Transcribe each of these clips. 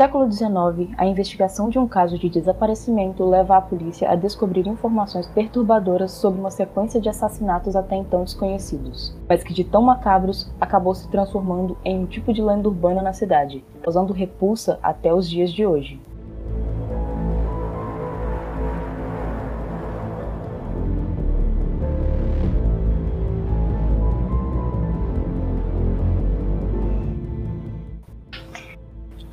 século XIX, a investigação de um caso de desaparecimento leva a polícia a descobrir informações perturbadoras sobre uma sequência de assassinatos até então desconhecidos, mas que de tão macabros acabou se transformando em um tipo de lenda urbana na cidade, causando repulsa até os dias de hoje.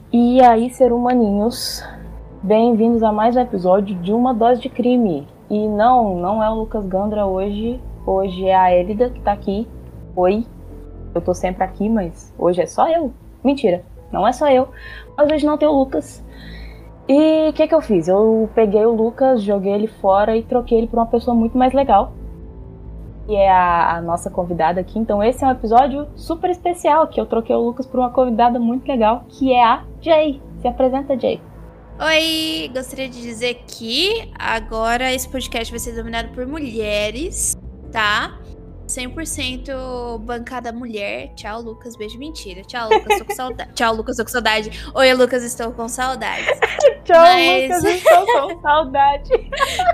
E aí, ser humaninhos, bem-vindos a mais um episódio de Uma Dose de Crime. E não, não é o Lucas Gandra hoje, hoje é a Elida que tá aqui. Oi, eu tô sempre aqui, mas hoje é só eu. Mentira, não é só eu, mas hoje não tem o Lucas. E o que, que eu fiz? Eu peguei o Lucas, joguei ele fora e troquei ele por uma pessoa muito mais legal, que é a, a, nossa convidada aqui. Então esse é um episódio super especial, que eu troquei o Lucas por uma convidada muito legal, que é a Jay. Se apresenta, Jay. Oi, gostaria de dizer que agora esse podcast vai ser dominado por mulheres, tá? 100% bancada mulher. Tchau, Lucas. Beijo, mentira. Tchau, Lucas. Tô com saudade. Tchau, Lucas. Tô com saudade. Oi, Lucas. Estou com saudade. Tchau, Mas... Lucas. Estou com saudade.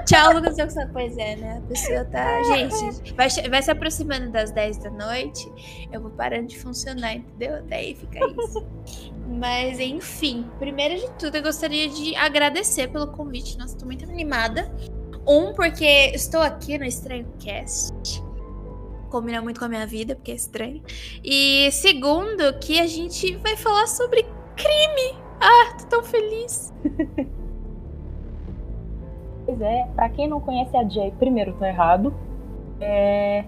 Tchau, Lucas. Estou com saudade. Pois é, né? A pessoa tá. Gente, vai, vai se aproximando das 10 da noite. Eu vou parando de funcionar, entendeu? Daí fica isso. Mas, enfim. Primeiro de tudo, eu gostaria de agradecer pelo convite. Nossa, tô muito animada. Um, porque estou aqui no Estranho Cast combina muito com a minha vida, porque é estranho. E segundo, que a gente vai falar sobre crime. Ah, tô tão feliz. pois é, pra quem não conhece a Jay, primeiro, tá errado. É...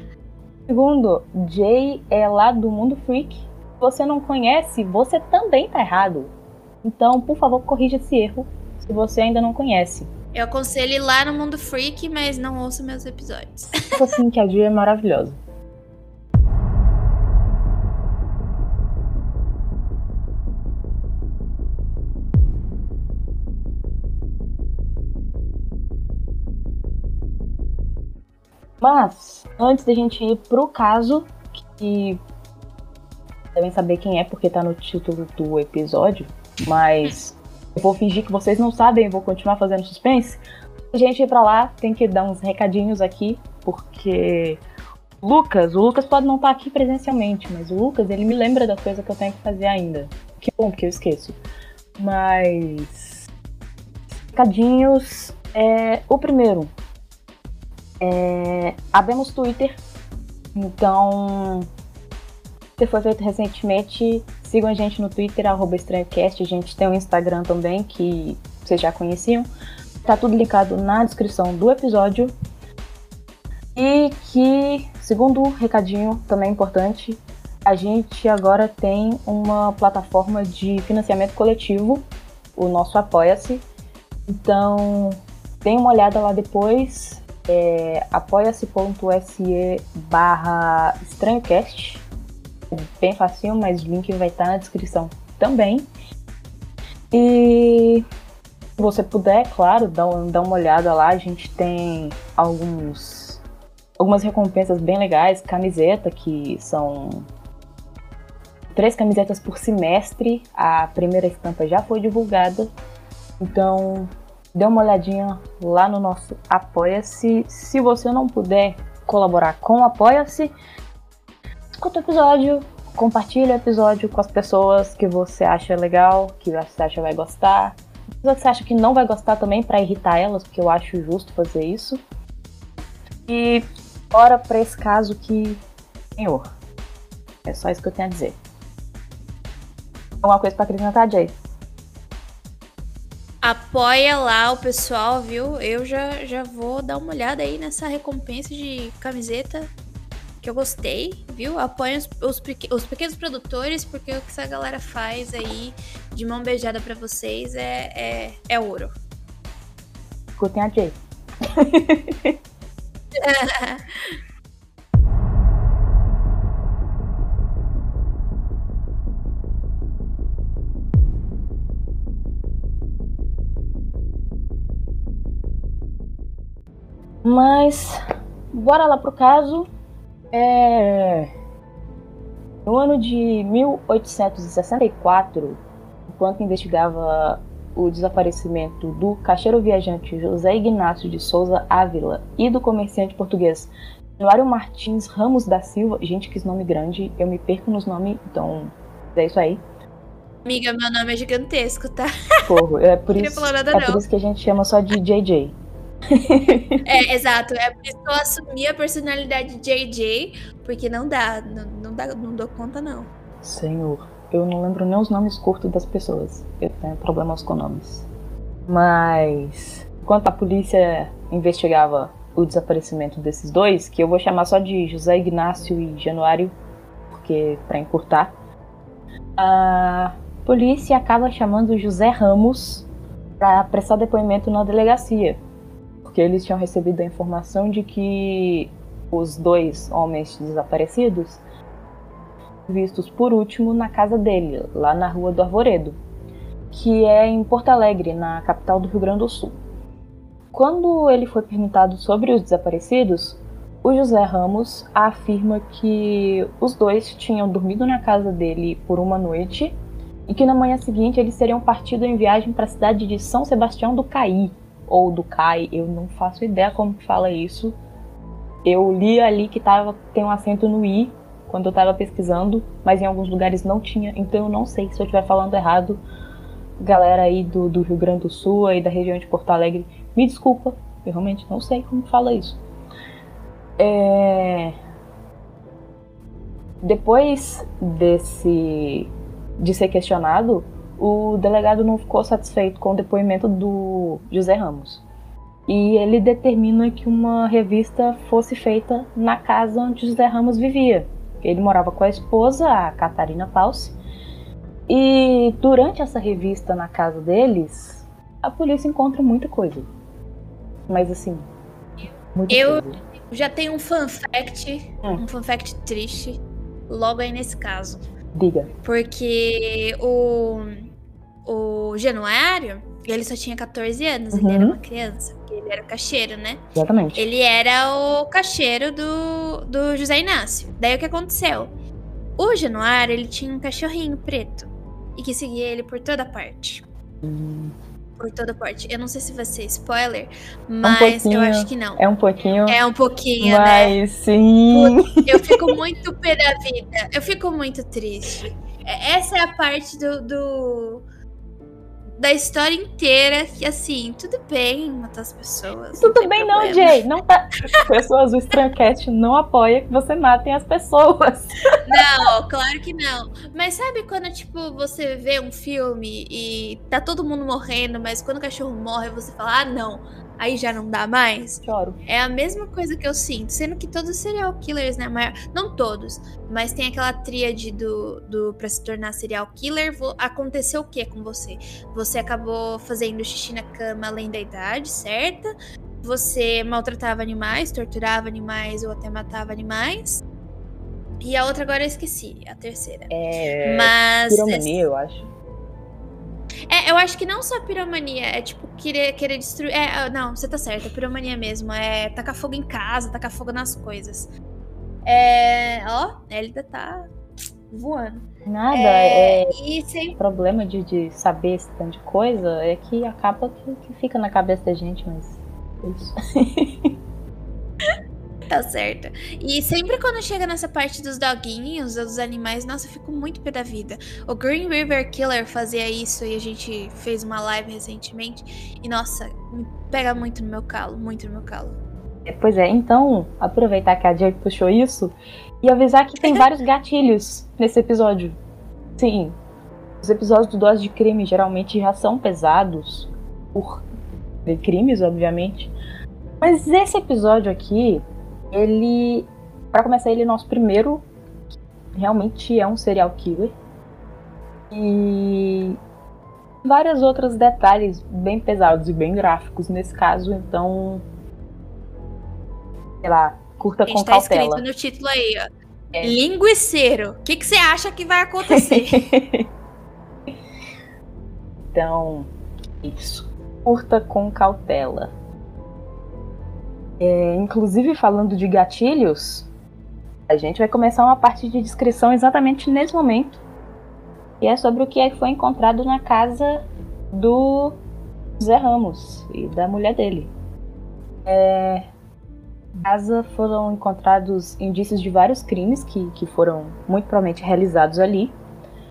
segundo, Jay é lá do Mundo Freak. Se você não conhece, você também tá errado. Então, por favor, corrija esse erro se você ainda não conhece. Eu aconselho ir lá no Mundo Freak, mas não ouço meus episódios. assim que a Dia é maravilhosa. Mas, antes da gente ir pro caso, que devem saber quem é, porque tá no título do episódio, mas eu vou fingir que vocês não sabem, vou continuar fazendo suspense. A gente ir pra lá, tem que dar uns recadinhos aqui, porque Lucas, o Lucas pode não estar aqui presencialmente, mas o Lucas, ele me lembra das coisas que eu tenho que fazer ainda. Que bom, porque eu esqueço. Mas. Recadinhos. É, o primeiro. É, abemos Twitter. Então. Você foi feito recentemente Sigam a gente no Twitter, arroba estranhocast. A gente tem um Instagram também, que vocês já conheciam. Tá tudo linkado na descrição do episódio. E que, segundo recadinho também importante, a gente agora tem uma plataforma de financiamento coletivo, o nosso Apoia-se. Então, dê uma olhada lá depois, é apoia-se.se barra estranhocast bem facinho, mas o link vai estar na descrição também. E se você puder, claro, dá, dá uma olhada lá. A gente tem alguns algumas recompensas bem legais, camiseta que são três camisetas por semestre. A primeira estampa já foi divulgada. Então, dê uma olhadinha lá no nosso Apoia-se. Se você não puder colaborar com o Apoia-se, escuta o episódio, compartilha o episódio com as pessoas que você acha legal, que você acha vai gostar. Pessoas que você acha que não vai gostar também para irritar elas, porque eu acho justo fazer isso. E bora para esse caso que, senhor, é só isso que eu tenho a dizer. Alguma coisa para acrescentar, Jay? Apoia lá o pessoal, viu? Eu já, já vou dar uma olhada aí nessa recompensa de camiseta que eu gostei, viu? Apoiem os, os, os, pequenos produtores, porque o que essa galera faz aí de mão beijada para vocês é, é, é ouro. Escutem a Jay. Mas bora lá pro caso. É... No ano de 1864, enquanto investigava o desaparecimento do caixeiro viajante José Ignácio de Souza Ávila e do comerciante português Januário Martins Ramos da Silva. Gente, que nome grande, eu me perco nos nomes, então é isso aí. Amiga, meu nome é gigantesco, tá? Porro, é por, isso, é por isso que a gente chama só de JJ. É, exato. É por isso que eu assumi a personalidade JJ, porque não dá, não, não, dá, não dou conta, não. Senhor, eu não lembro nem os nomes curtos das pessoas. Eu tenho problemas com nomes. Mas, enquanto a polícia investigava o desaparecimento desses dois, que eu vou chamar só de José Ignácio e Januário, porque para encurtar, a polícia acaba chamando José Ramos para prestar depoimento na delegacia, porque eles tinham recebido a informação de que os dois homens desaparecidos vistos por último na casa dele, lá na Rua do Arvoredo, que é em Porto Alegre, na capital do Rio Grande do Sul. Quando ele foi perguntado sobre os desaparecidos, o José Ramos afirma que os dois tinham dormido na casa dele por uma noite e que na manhã seguinte eles teriam partido em viagem para a cidade de São Sebastião do Caí, ou do Cai, eu não faço ideia como que fala isso. Eu li ali que tava, tem um acento no I quando eu estava pesquisando, mas em alguns lugares não tinha, então eu não sei se eu estiver falando errado. Galera aí do, do Rio Grande do Sul e da região de Porto Alegre, me desculpa, eu realmente não sei como fala isso. É... Depois desse de ser questionado, o delegado não ficou satisfeito com o depoimento do José Ramos. E ele determina que uma revista fosse feita na casa onde José Ramos vivia. Ele morava com a esposa, a Catarina Paus. E durante essa revista na casa deles, a polícia encontra muita coisa. Mas assim, muita eu coisa. já tenho um fun fact, hum. um fun fact triste, logo aí nesse caso. Diga. Porque o, o Januário, ele só tinha 14 anos, uhum. ele era uhum. uma criança. Ele era o caixeiro, né? Exatamente. Ele era o caixeiro do, do José Inácio. Daí o que aconteceu? O Januário, ele tinha um cachorrinho preto. E que seguia ele por toda parte. Por toda parte. Eu não sei se vai ser spoiler, mas um eu acho que não. É um pouquinho. É um pouquinho, mas, né? sim. Eu fico muito pé da vida. Eu fico muito triste. É, essa é a parte do, do da história inteira que, assim, tudo bem matar as pessoas. Tudo bem problema. não, Jay. Não tá... Pessoas, o Strancast não apoia que você matem as pessoas. Não, claro que não. Mas sabe quando, tipo, você vê um filme e tá todo mundo morrendo, mas quando o cachorro morre, você fala, ah, não, aí já não dá mais. Choro. É a mesma coisa que eu sinto, sendo que todos serial killers, né? Não todos, mas tem aquela tríade do, do para se tornar serial killer. Aconteceu o que com você? Você acabou fazendo xixi na cama além da idade, certa? Você maltratava animais, torturava animais ou até matava animais. E a outra agora eu esqueci, a terceira. É. Mas. Piromania, eu acho. É, eu acho que não só piromania, é tipo querer, querer destruir. É, ah, não, você tá certo, é piromania mesmo. É tacar fogo em casa, tacar fogo nas coisas. É. Ó, Elida tá voando. Nada, é. é e sem... O problema de, de saber esse tanto de coisa é que acaba que, que fica na cabeça da gente, mas. É isso. tá certo. E sempre quando chega nessa parte dos doguinhos, dos animais, nossa, eu fico muito pé da vida. O Green River Killer fazia isso e a gente fez uma live recentemente. E nossa, me pega muito no meu calo, muito no meu calo. É, pois é, então, aproveitar que a Jay puxou isso e avisar que tem vários gatilhos nesse episódio. Sim, os episódios do Dose de Crime geralmente já são pesados por crimes, obviamente. Mas esse episódio aqui, ele, para começar, ele é nosso primeiro, realmente é um serial killer. E vários outros detalhes bem pesados e bem gráficos nesse caso, então sei lá, curta com tá cautela. escrito no título aí, ó. É. Linguiceiro. O que, que você acha que vai acontecer? então, isso. Curta com cautela. É, inclusive, falando de gatilhos, a gente vai começar uma parte de descrição exatamente nesse momento. E é sobre o que foi encontrado na casa do Zé Ramos e da mulher dele. É, casa foram encontrados indícios de vários crimes que, que foram muito provavelmente realizados ali.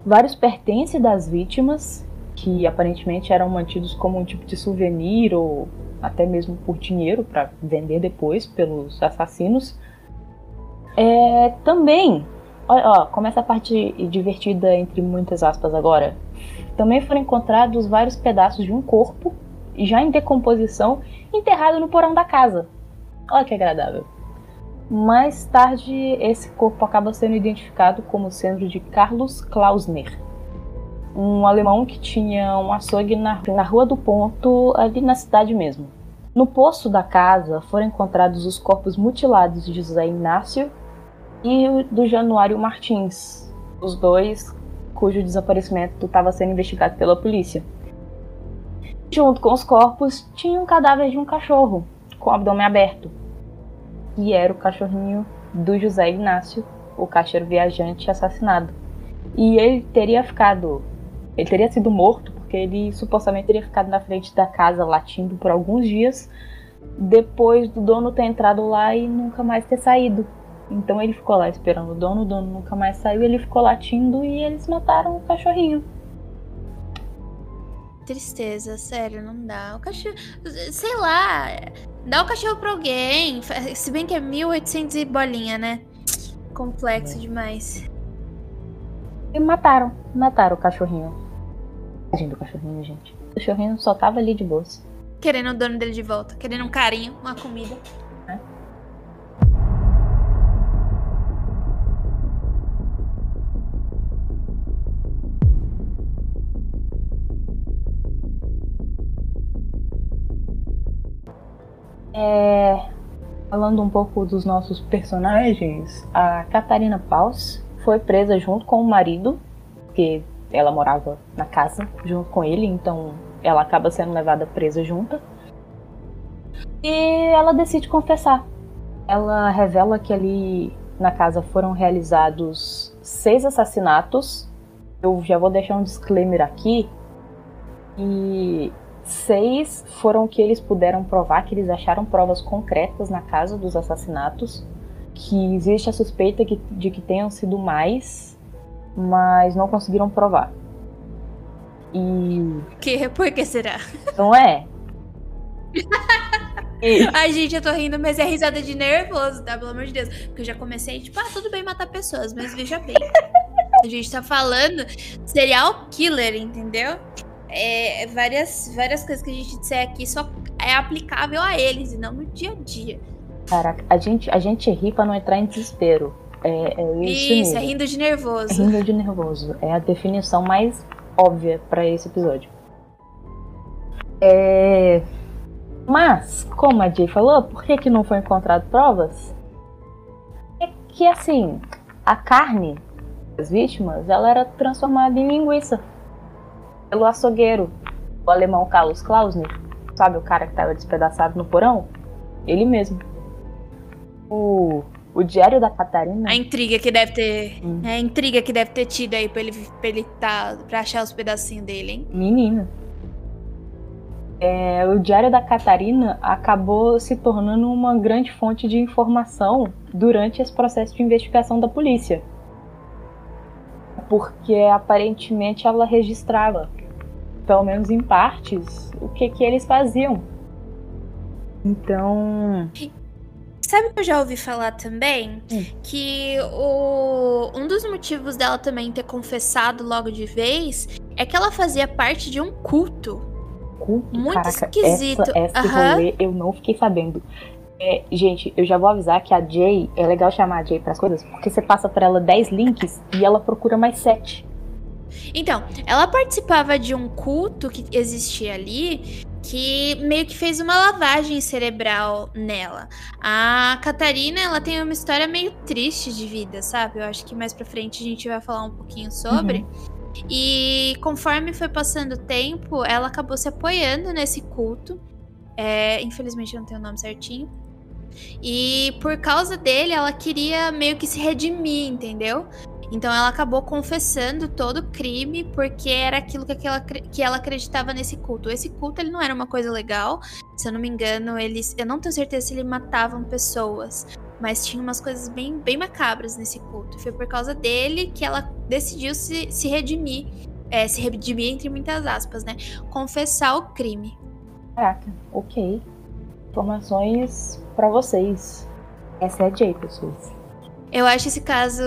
Vários pertences das vítimas, que aparentemente eram mantidos como um tipo de souvenir ou até mesmo por dinheiro para vender depois pelos assassinos. É, também, ó, ó, começa a parte divertida entre muitas aspas agora. Também foram encontrados vários pedaços de um corpo, já em decomposição, enterrado no porão da casa. Olha que agradável. Mais tarde, esse corpo acaba sendo identificado como sendo de Carlos Klausner, um alemão que tinha um açougue na, na Rua do Ponto, ali na cidade mesmo. No poço da casa foram encontrados os corpos mutilados de José Inácio e do Januário Martins, os dois cujo desaparecimento estava sendo investigado pela polícia. Junto com os corpos tinha um cadáver de um cachorro, com o abdômen aberto, e era o cachorrinho do José Inácio, o caixeiro viajante assassinado. E ele teria ficado, ele teria sido morto porque ele supostamente teria ficado na frente da casa latindo por alguns dias, depois do dono ter entrado lá e nunca mais ter saído. Então ele ficou lá esperando o dono, o dono nunca mais saiu, ele ficou latindo e eles mataram o cachorrinho. Tristeza, sério, não dá. O cachorro. Sei lá. Dá o cachorro pra alguém. Se bem que é 1800 e bolinha, né? Complexo é. demais. E mataram. Mataram o cachorrinho. Tadinho do cachorrinho, gente. O cachorrinho só tava ali de boas. Querendo o dono dele de volta. Querendo um carinho, uma comida. É, falando um pouco dos nossos personagens, a Catarina Paus foi presa junto com o marido, porque ela morava na casa junto com ele, então ela acaba sendo levada presa junto. E ela decide confessar. Ela revela que ali na casa foram realizados seis assassinatos. Eu já vou deixar um disclaimer aqui. E Seis foram que eles puderam provar, que eles acharam provas concretas na casa dos assassinatos, que existe a suspeita de que tenham sido mais, mas não conseguiram provar. E. Que, por que será? Não é? E... Ai, gente, eu tô rindo, mas é risada de nervoso, tá? Pelo amor de Deus. Porque eu já comecei, tipo, ah, tudo bem matar pessoas, mas veja bem. A gente tá falando serial killer, entendeu? é, várias, várias coisas que a gente disser aqui só é aplicável a eles e não no dia a dia. Caraca, a gente, a gente ri pra não entrar em desespero. É, é isso, isso é rindo de nervoso. É rindo de nervoso. É a definição mais óbvia para esse episódio. É... Mas, como a Jay falou, por que, que não foi encontrado provas? É que assim, a carne das vítimas ela era transformada em linguiça pelo açougueiro, o alemão Carlos Klausner, sabe o cara que estava despedaçado no porão? Ele mesmo. O, o Diário da Catarina. A intriga que deve ter. Hum. É a intriga que deve ter tido aí pra ele, pra ele tá. pra achar os pedacinhos dele, hein? Menina. É, o Diário da Catarina acabou se tornando uma grande fonte de informação durante esse processo de investigação da polícia. Porque aparentemente ela registrava pelo menos em partes, o que, que eles faziam. Então. Sabe que eu já ouvi falar também? Hum. Que o, um dos motivos dela também ter confessado logo de vez é que ela fazia parte de um culto. Culto? Muito Caraca, esquisito. Essa, esse uhum. eu não fiquei sabendo. É, gente, eu já vou avisar que a Jay, é legal chamar a Jay para as coisas, porque você passa para ela 10 links e ela procura mais 7. Então, ela participava de um culto que existia ali que meio que fez uma lavagem cerebral nela. A Catarina, ela tem uma história meio triste de vida, sabe? Eu acho que mais pra frente a gente vai falar um pouquinho sobre. Uhum. E conforme foi passando o tempo, ela acabou se apoiando nesse culto. É, infelizmente eu não tenho o nome certinho. E por causa dele, ela queria meio que se redimir, entendeu? Então ela acabou confessando todo o crime porque era aquilo que, ela, que ela acreditava nesse culto. Esse culto ele não era uma coisa legal. Se eu não me engano, eles. Eu não tenho certeza se eles matavam pessoas. Mas tinha umas coisas bem, bem macabras nesse culto. Foi por causa dele que ela decidiu se, se redimir. É, se redimir entre muitas aspas, né? Confessar o crime. Caraca, ok. Informações para vocês. Essa é a Jay, pessoas. Eu acho esse caso,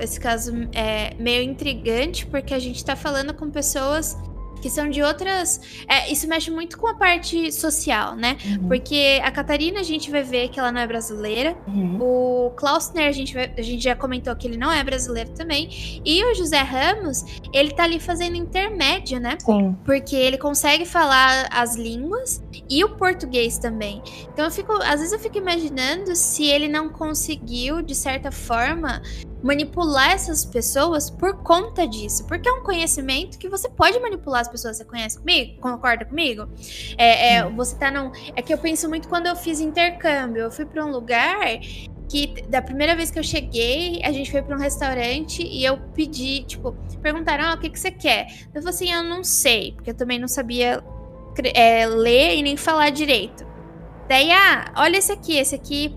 esse caso é, meio intrigante, porque a gente tá falando com pessoas que são de outras. É, isso mexe muito com a parte social, né? Uhum. Porque a Catarina a gente vai ver que ela não é brasileira. Uhum. O Klausner a gente, vai, a gente já comentou que ele não é brasileiro também. E o José Ramos, ele tá ali fazendo intermédio, né? Sim. Porque ele consegue falar as línguas e o português também. Então eu fico. Às vezes eu fico imaginando se ele não conseguiu, de certa forma, manipular essas pessoas por conta disso. Porque é um conhecimento que você pode manipular as pessoas. Você conhece comigo? Concorda comigo? É, é você tá num. É que eu penso muito quando eu fiz intercâmbio. Eu fui para um lugar que da primeira vez que eu cheguei, a gente foi para um restaurante e eu pedi, tipo, perguntaram: ah, o que, que você quer? Eu falei assim: eu não sei, porque eu também não sabia é, ler e nem falar direito. Daí, ah, olha esse aqui, esse aqui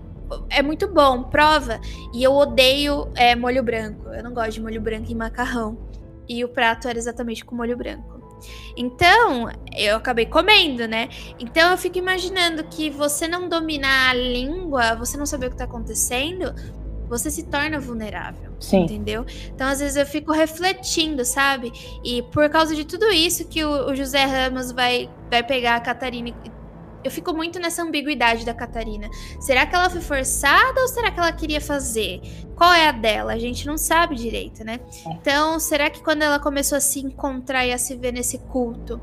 é muito bom, prova. E eu odeio é, molho branco. Eu não gosto de molho branco em macarrão. E o prato era exatamente com molho branco. Então, eu acabei comendo, né? Então eu fico imaginando que você não dominar a língua, você não saber o que tá acontecendo, você se torna vulnerável. Sim. Entendeu? Então, às vezes, eu fico refletindo, sabe? E por causa de tudo isso que o, o José Ramos vai, vai pegar a Catarina e eu fico muito nessa ambiguidade da Catarina. Será que ela foi forçada ou será que ela queria fazer? Qual é a dela? A gente não sabe direito, né? É. Então, será que quando ela começou a se encontrar e a se ver nesse culto,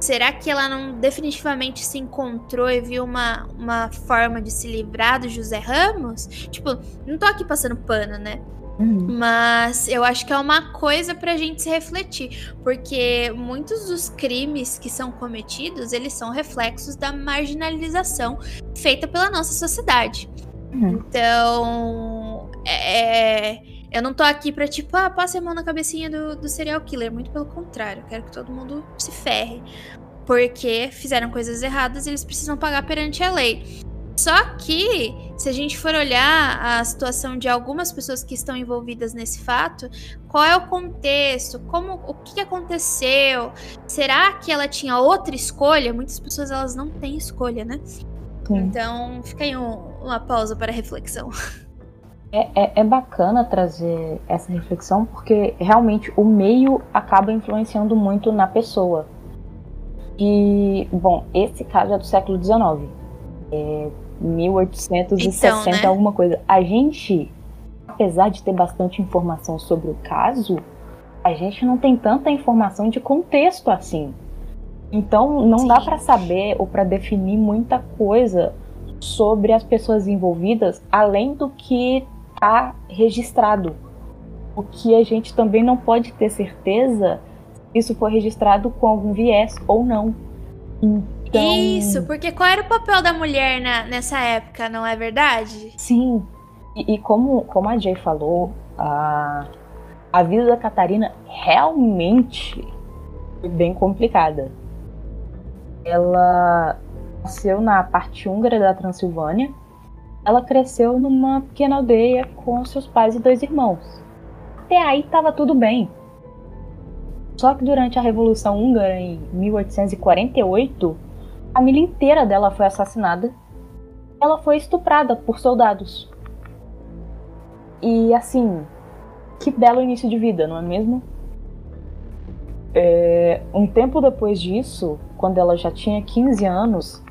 será que ela não definitivamente se encontrou e viu uma, uma forma de se livrar do José Ramos? Tipo, não tô aqui passando pano, né? Uhum. Mas eu acho que é uma coisa pra gente se refletir, porque muitos dos crimes que são cometidos, eles são reflexos da marginalização feita pela nossa sociedade. Uhum. Então, é, é, eu não tô aqui pra, tipo, ah, passe a mão na cabecinha do, do serial killer. Muito pelo contrário, eu quero que todo mundo se ferre. Porque fizeram coisas erradas e eles precisam pagar perante a lei. Só que, se a gente for olhar a situação de algumas pessoas que estão envolvidas nesse fato, qual é o contexto, como, o que aconteceu, será que ela tinha outra escolha? Muitas pessoas elas não têm escolha, né? Sim. Então, fica aí um, uma pausa para reflexão. É, é, é, bacana trazer essa reflexão porque realmente o meio acaba influenciando muito na pessoa. E, bom, esse caso é do século XIX. É, 1860, então, né? alguma coisa. A gente, apesar de ter bastante informação sobre o caso, a gente não tem tanta informação de contexto assim. Então, não Sim. dá para saber ou para definir muita coisa sobre as pessoas envolvidas, além do que está registrado. O que a gente também não pode ter certeza se isso foi registrado com algum viés ou não. Então... Isso, porque qual era o papel da mulher na, nessa época, não é verdade? Sim. E, e, como, como a Jay falou, a, a vida da Catarina realmente foi bem complicada. Ela nasceu na parte húngara da Transilvânia. Ela cresceu numa pequena aldeia com seus pais e dois irmãos. Até aí estava tudo bem. Só que durante a Revolução Húngara, em 1848, a família inteira dela foi assassinada. Ela foi estuprada por soldados. E assim, que belo início de vida, não é mesmo? É, um tempo depois disso, quando ela já tinha 15 anos,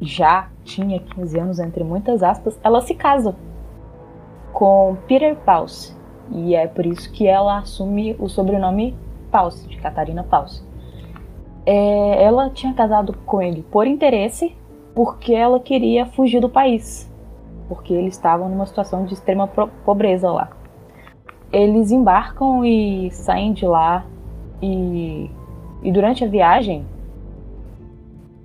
já tinha 15 anos entre muitas aspas, ela se casa com Peter Pause. E é por isso que ela assume o sobrenome Pause, de Catarina Pause é, ela tinha casado com ele por interesse, porque ela queria fugir do país, porque eles estavam numa situação de extrema pobreza lá. Eles embarcam e saem de lá, e, e durante a viagem,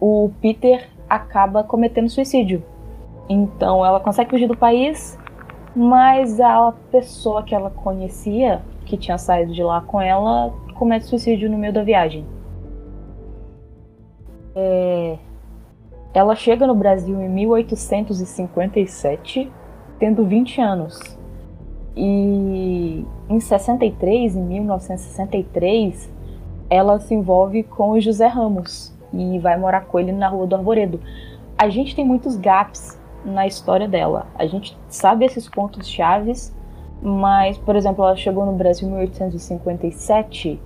o Peter acaba cometendo suicídio. Então ela consegue fugir do país Mas a pessoa que ela conhecia, que tinha saído de lá com ela, comete suicídio no meio da viagem. É... Ela chega no Brasil em 1857, tendo 20 anos. E em 63, em 1963, ela se envolve com o José Ramos e vai morar com ele na Rua do Arvoredo. A gente tem muitos gaps na história dela. A gente sabe esses pontos chaves, mas, por exemplo, ela chegou no Brasil em 1857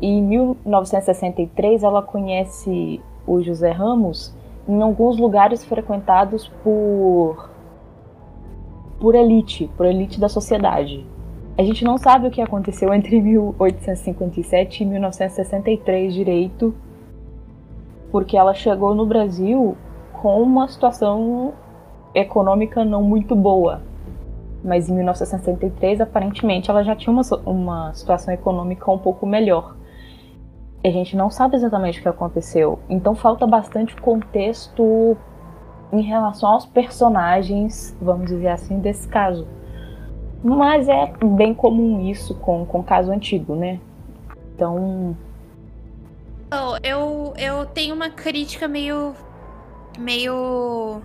em 1963 ela conhece o José Ramos em alguns lugares frequentados por por elite, por elite da sociedade. A gente não sabe o que aconteceu entre 1857 e 1963 direito, porque ela chegou no Brasil com uma situação econômica não muito boa. Mas em 1963, aparentemente, ela já tinha uma, uma situação econômica um pouco melhor. A gente não sabe exatamente o que aconteceu. Então falta bastante contexto em relação aos personagens, vamos dizer assim, desse caso. Mas é bem comum isso com, com caso antigo, né? Então. Oh, eu, eu tenho uma crítica meio. meio.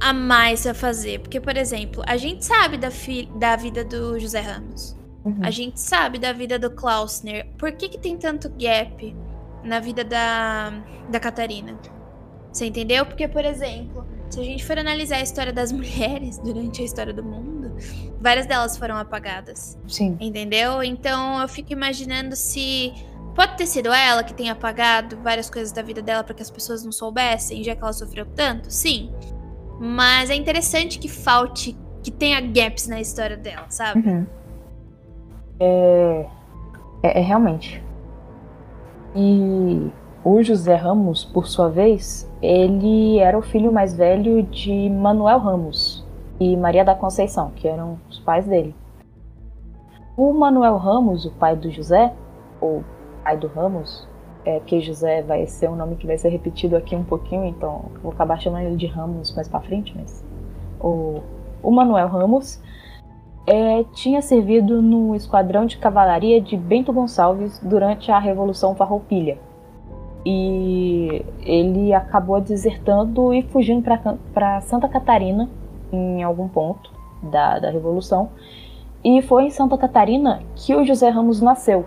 a mais a fazer. Porque, por exemplo, a gente sabe da, fi, da vida do José Ramos. Uhum. A gente sabe da vida do Klausner. Por que, que tem tanto gap na vida da, da Catarina? Você entendeu? Porque, por exemplo, se a gente for analisar a história das mulheres durante a história do mundo, várias delas foram apagadas. Sim. Entendeu? Então eu fico imaginando se. Pode ter sido ela que tenha apagado várias coisas da vida dela para que as pessoas não soubessem, já que ela sofreu tanto? Sim. Mas é interessante que falte, que tenha gaps na história dela, sabe? Uhum. É... é, é realmente. E o José Ramos, por sua vez, ele era o filho mais velho de Manuel Ramos e Maria da Conceição, que eram os pais dele. O Manuel Ramos, o pai do José, ou pai do Ramos, é que José vai ser um nome que vai ser repetido aqui um pouquinho, então vou acabar chamando ele de Ramos mais para frente, mas o, o Manuel Ramos é, tinha servido no esquadrão de cavalaria de Bento Gonçalves durante a Revolução Farroupilha e ele acabou desertando e fugindo para Santa Catarina em algum ponto da, da Revolução. E foi em Santa Catarina que o José Ramos nasceu.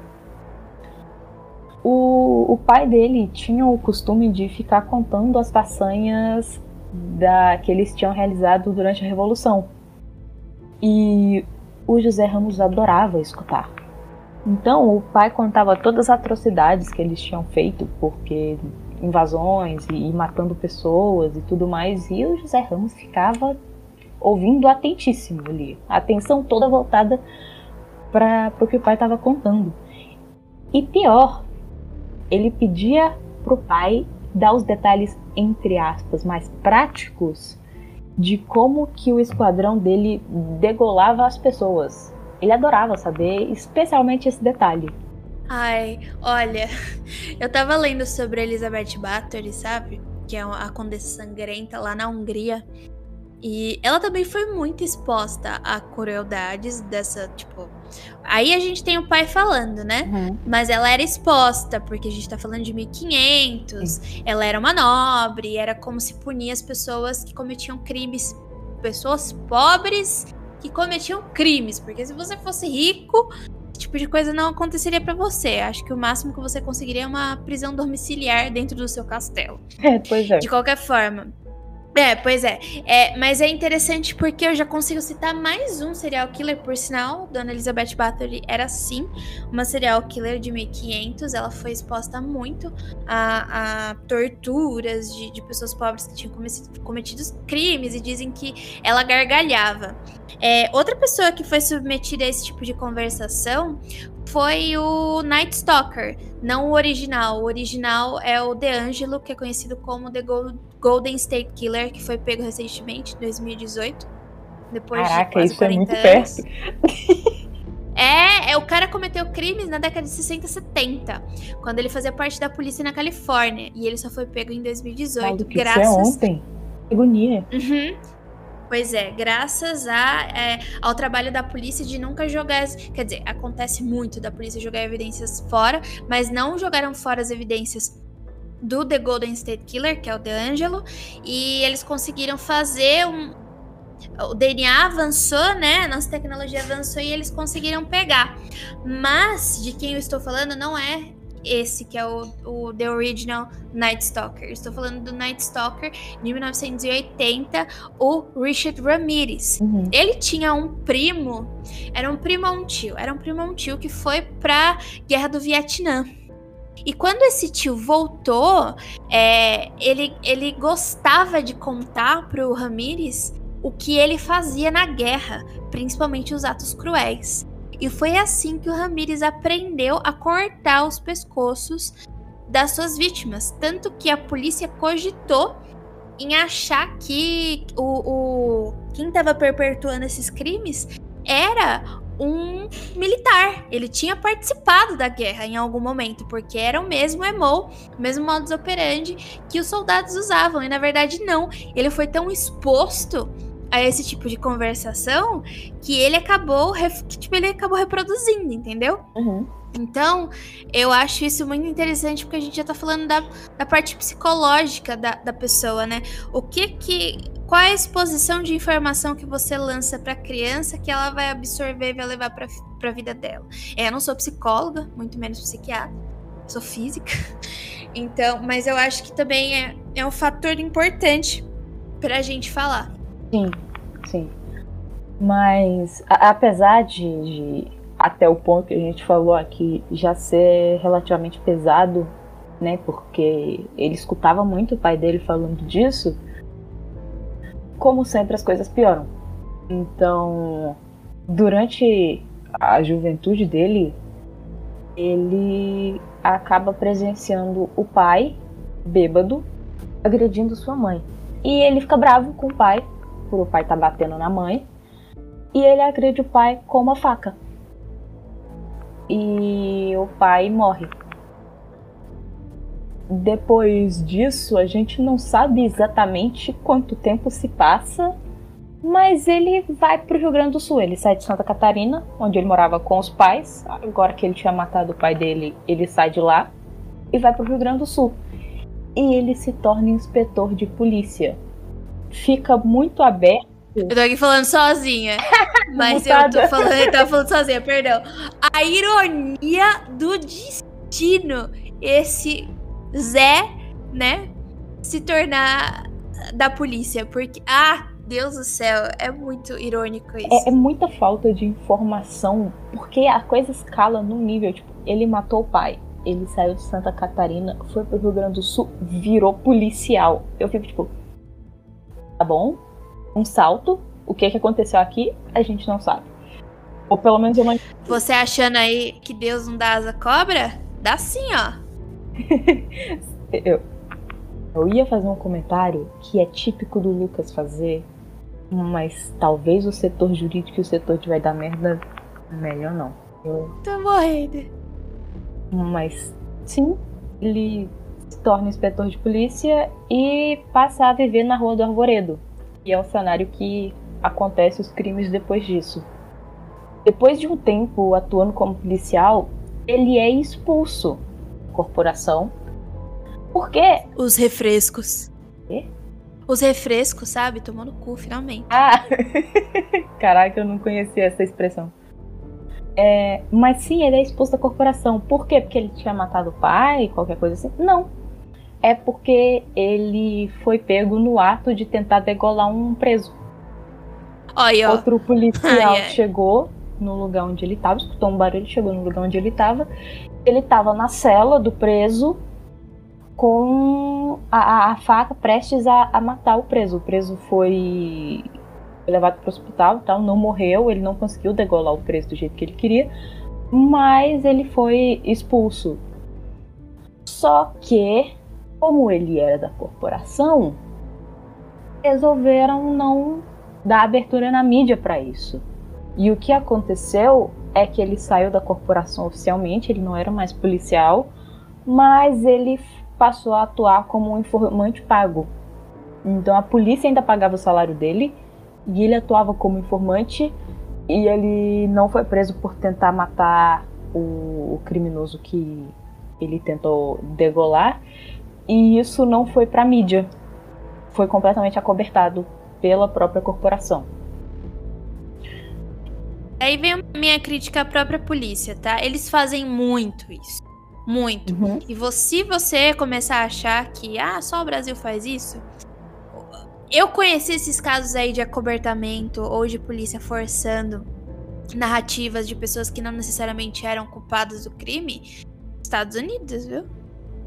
O, o pai dele tinha o costume de ficar contando as façanhas da, que eles tinham realizado durante a Revolução. E o José Ramos adorava escutar. Então o pai contava todas as atrocidades que eles tinham feito, porque invasões e, e matando pessoas e tudo mais, e o José Ramos ficava ouvindo atentíssimo ali, a atenção toda voltada para o que o pai estava contando. E pior, ele pedia pro pai dar os detalhes entre aspas mais práticos de como que o esquadrão dele degolava as pessoas. Ele adorava saber, especialmente esse detalhe. Ai, olha, eu tava lendo sobre Elizabeth Bathory, sabe? Que é a Condessa Sangrenta lá na Hungria. E ela também foi muito exposta a crueldades dessa, tipo. Aí a gente tem o pai falando, né? Uhum. Mas ela era exposta, porque a gente tá falando de 1500. Sim. Ela era uma nobre, era como se punia as pessoas que cometiam crimes. Pessoas pobres que cometiam crimes, porque se você fosse rico, esse tipo de coisa não aconteceria para você. Acho que o máximo que você conseguiria é uma prisão domiciliar dentro do seu castelo. É, pois é. De qualquer forma, é, pois é. é. Mas é interessante porque eu já consigo citar mais um serial killer, por sinal. Dona Elizabeth Bathory era sim uma serial killer de 1500. Ela foi exposta muito a, a torturas de, de, pessoas pobres que tinham cometido crimes e dizem que ela gargalhava. É, outra pessoa que foi submetida a esse tipo de conversação foi o Night Stalker, não o original. O original é o DeAngelo, que é conhecido como The Golden State Killer, que foi pego recentemente, em 2018. Depois Caraca, de isso é muito perto. É, é, o cara cometeu crimes na década de 60 e 70, quando ele fazia parte da polícia na Califórnia. E ele só foi pego em 2018, Mas, graças. Isso é ontem. Agonia. Uhum. Pois é, graças a, é, ao trabalho da polícia de nunca jogar. Quer dizer, acontece muito da polícia jogar evidências fora, mas não jogaram fora as evidências do The Golden State Killer, que é o DeAngelo, e eles conseguiram fazer um. O DNA avançou, né? A nossa tecnologia avançou e eles conseguiram pegar. Mas de quem eu estou falando não é esse que é o, o The Original Night Stalker. Estou falando do Night Stalker de 1980, o Richard Ramirez. Uhum. Ele tinha um primo, era um primo ou um tio, era um primo ou um tio que foi pra Guerra do Vietnã. E quando esse tio voltou, é, ele, ele gostava de contar pro Ramirez o que ele fazia na guerra, principalmente os atos cruéis. E foi assim que o Ramírez aprendeu a cortar os pescoços das suas vítimas. Tanto que a polícia cogitou em achar que o, o quem estava perpetuando esses crimes era um militar. Ele tinha participado da guerra em algum momento, porque era o mesmo emo, o mesmo modus operandi que os soldados usavam. E na verdade, não. Ele foi tão exposto a esse tipo de conversação que ele acabou, que, tipo, ele acabou reproduzindo, entendeu? Uhum. Então, eu acho isso muito interessante porque a gente já tá falando da, da parte psicológica da, da pessoa, né? O que que. Qual é a exposição de informação que você lança pra criança que ela vai absorver e vai levar pra, pra vida dela? É, eu não sou psicóloga, muito menos psiquiatra, sou física. Então, mas eu acho que também é, é um fator importante pra gente falar. Sim, sim. Mas a, apesar de, de, até o ponto que a gente falou aqui já ser relativamente pesado, né? Porque ele escutava muito o pai dele falando disso. Como sempre as coisas pioram. Então, durante a juventude dele, ele acaba presenciando o pai bêbado agredindo sua mãe. E ele fica bravo com o pai por o pai tá batendo na mãe. E ele agride o pai com uma faca. E o pai morre. Depois disso, a gente não sabe exatamente quanto tempo se passa, mas ele vai para o Rio Grande do Sul. Ele sai de Santa Catarina, onde ele morava com os pais. Agora que ele tinha matado o pai dele, ele sai de lá e vai para o Rio Grande do Sul. E ele se torna inspetor de polícia fica muito aberto. Eu tô aqui falando sozinha. Mas eu tô falando, eu tava falando sozinha, perdão. A ironia do destino. Esse Zé, né? Se tornar da polícia. Porque, ah, Deus do céu, é muito irônico isso. É, é, muita falta de informação, porque a coisa escala num nível, tipo, ele matou o pai, ele saiu de Santa Catarina, foi pro Rio Grande do Sul, virou policial. Eu fico tipo, tá bom? Um salto. O que, que aconteceu aqui, a gente não sabe. Ou pelo menos eu não. Você achando aí que Deus não dá asa cobra? Dá sim, ó. eu, eu ia fazer um comentário que é típico do Lucas fazer, mas talvez o setor jurídico e o setor de vai dar merda, melhor não. Eu... Tô morrendo. Mas sim, ele se torna inspetor de polícia e passa a viver na Rua do Arvoredo, que é o cenário que acontece os crimes depois disso. Depois de um tempo atuando como policial, ele é expulso corporação. Por quê? Os refrescos. Quê? Os refrescos, sabe? Tomando cu, finalmente. Ah! Caraca, eu não conhecia essa expressão. É, mas sim, ele é expulso da corporação. Por quê? Porque ele tinha matado o pai, qualquer coisa assim? Não é porque ele foi pego no ato de tentar degolar um preso. Oi, Outro policial ai, ai. chegou no lugar onde ele estava, escutou um barulho, chegou no lugar onde ele estava. Ele estava na cela do preso com a, a faca prestes a, a, matar o preso. O preso foi levado para o hospital, tal, não morreu, ele não conseguiu degolar o preso do jeito que ele queria, mas ele foi expulso. Só que como ele era da corporação, resolveram não dar abertura na mídia para isso. E o que aconteceu é que ele saiu da corporação oficialmente, ele não era mais policial, mas ele passou a atuar como um informante pago. Então a polícia ainda pagava o salário dele e ele atuava como informante e ele não foi preso por tentar matar o, criminoso que ele tentou degolar. E isso não foi para mídia. Foi completamente acobertado pela própria corporação. Aí vem a minha crítica à própria polícia, tá? Eles fazem muito isso. Muito. Uhum. E você, se você começar a achar que ah, só o Brasil faz isso, eu conheci esses casos aí de acobertamento ou de polícia forçando narrativas de pessoas que não necessariamente eram culpadas do crime. Estados Unidos, viu?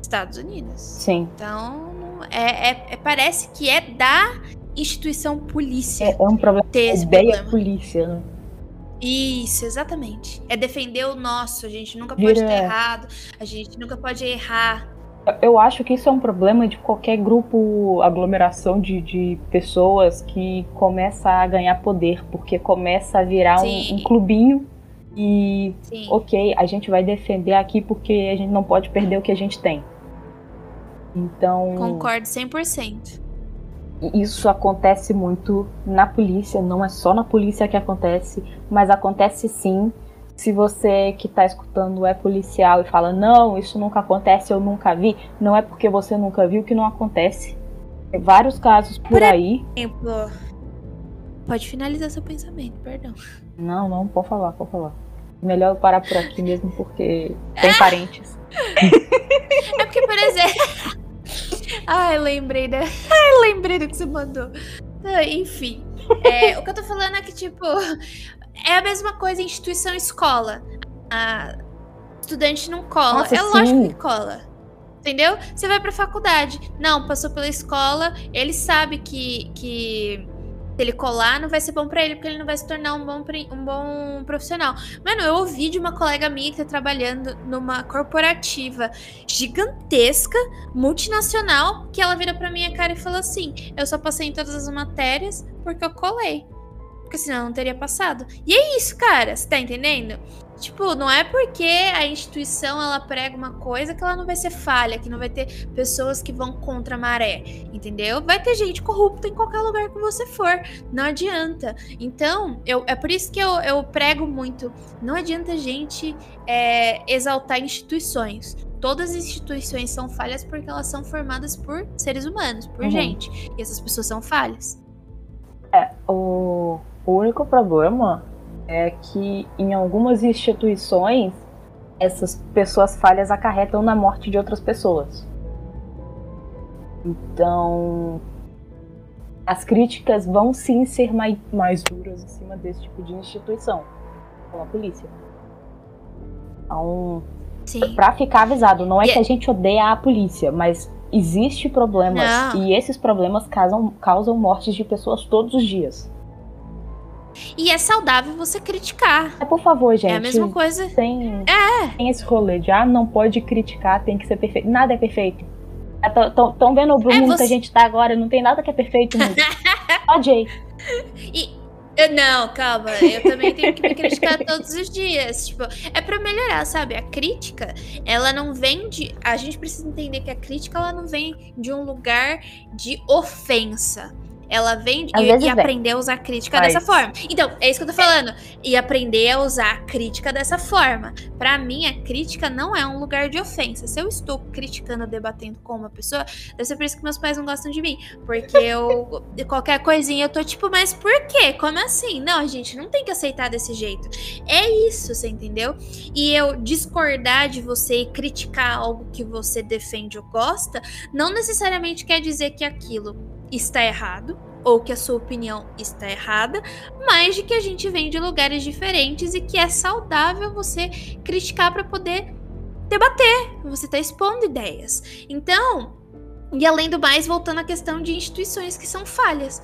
Estados Unidos. Sim. Então, é, é, é parece que é da instituição polícia. É, é um problema. Ter esse ideia problema. polícia, né? Isso, exatamente. É defender o nosso. A gente nunca pode estar errado. A gente nunca pode errar. Eu acho que isso é um problema de qualquer grupo, aglomeração de, de pessoas que começa a ganhar poder, porque começa a virar um, um, clubinho e, Sim. ok, a gente vai defender aqui porque a gente não pode perder o que a gente tem. Então. Concordo 100%. Isso acontece muito na polícia, não é só na polícia que acontece, mas acontece sim. Se você que está escutando é policial e fala, não, isso nunca acontece, eu nunca vi, não é porque você nunca viu que não acontece. Tem vários casos por, por aí. Exemplo, pode finalizar seu pensamento, perdão. Não, não, pode falar, pode falar. Melhor eu parar por aqui mesmo, porque tem parentes. é porque, por exemplo. Ai, lembrei, né? Ai, lembrei do que você mandou. Ah, enfim. É, o que eu tô falando é que, tipo, é a mesma coisa instituição escola. A estudante não cola. Nossa, é lógico sim. que cola. Entendeu? Você vai pra faculdade. Não, passou pela escola, ele sabe que, que se ele colar, não vai ser bom para ele, porque ele não vai se tornar um bom, um bom profissional. Mano, eu ouvi de uma colega minha que tá trabalhando numa corporativa gigantesca, multinacional, que ela vira pra minha cara e falou assim: Eu só passei em todas as matérias porque eu colei. Porque senão não teria passado. E é isso, cara, você tá entendendo? Tipo, não é porque a instituição ela prega uma coisa que ela não vai ser falha, que não vai ter pessoas que vão contra a maré, entendeu? Vai ter gente corrupta em qualquer lugar que você for, não adianta. Então, eu, é por isso que eu, eu prego muito: não adianta a gente é, exaltar instituições. Todas as instituições são falhas porque elas são formadas por seres humanos, por uhum. gente. E essas pessoas são falhas. É, o, o único problema é que em algumas instituições essas pessoas falhas acarretam na morte de outras pessoas. Então, as críticas vão sim ser mais, mais duras em cima desse tipo de instituição, como a polícia. Então, para ficar avisado, não é que a gente odeia a polícia, mas existe problemas não. e esses problemas causam, causam mortes de pessoas todos os dias. E é saudável você criticar. É, por favor, gente. É a mesma coisa. Tem, é. tem esse rolê de, ah, não pode criticar, tem que ser perfeito. Nada é perfeito. Estão é, vendo o Bruno é, você... que a gente tá agora? Não tem nada que é perfeito Jay. E, não, calma. Eu também tenho que me criticar todos os dias. Tipo, é para melhorar, sabe? A crítica, ela não vem de. A gente precisa entender que a crítica, ela não vem de um lugar de ofensa. Ela vem e, e aprender a usar a crítica Mas... dessa forma. Então, é isso que eu tô falando. E aprender a usar a crítica dessa forma. Para mim, a crítica não é um lugar de ofensa. Se eu estou criticando, debatendo com uma pessoa, deve ser por isso que meus pais não gostam de mim. Porque eu, qualquer coisinha, eu tô tipo, mas por quê? Como assim? Não, a gente não tem que aceitar desse jeito. É isso, você entendeu? E eu discordar de você e criticar algo que você defende ou gosta, não necessariamente quer dizer que aquilo está errado ou que a sua opinião está errada, mas de que a gente vem de lugares diferentes e que é saudável você criticar para poder debater, você está expondo ideias. Então, e além do mais, voltando à questão de instituições que são falhas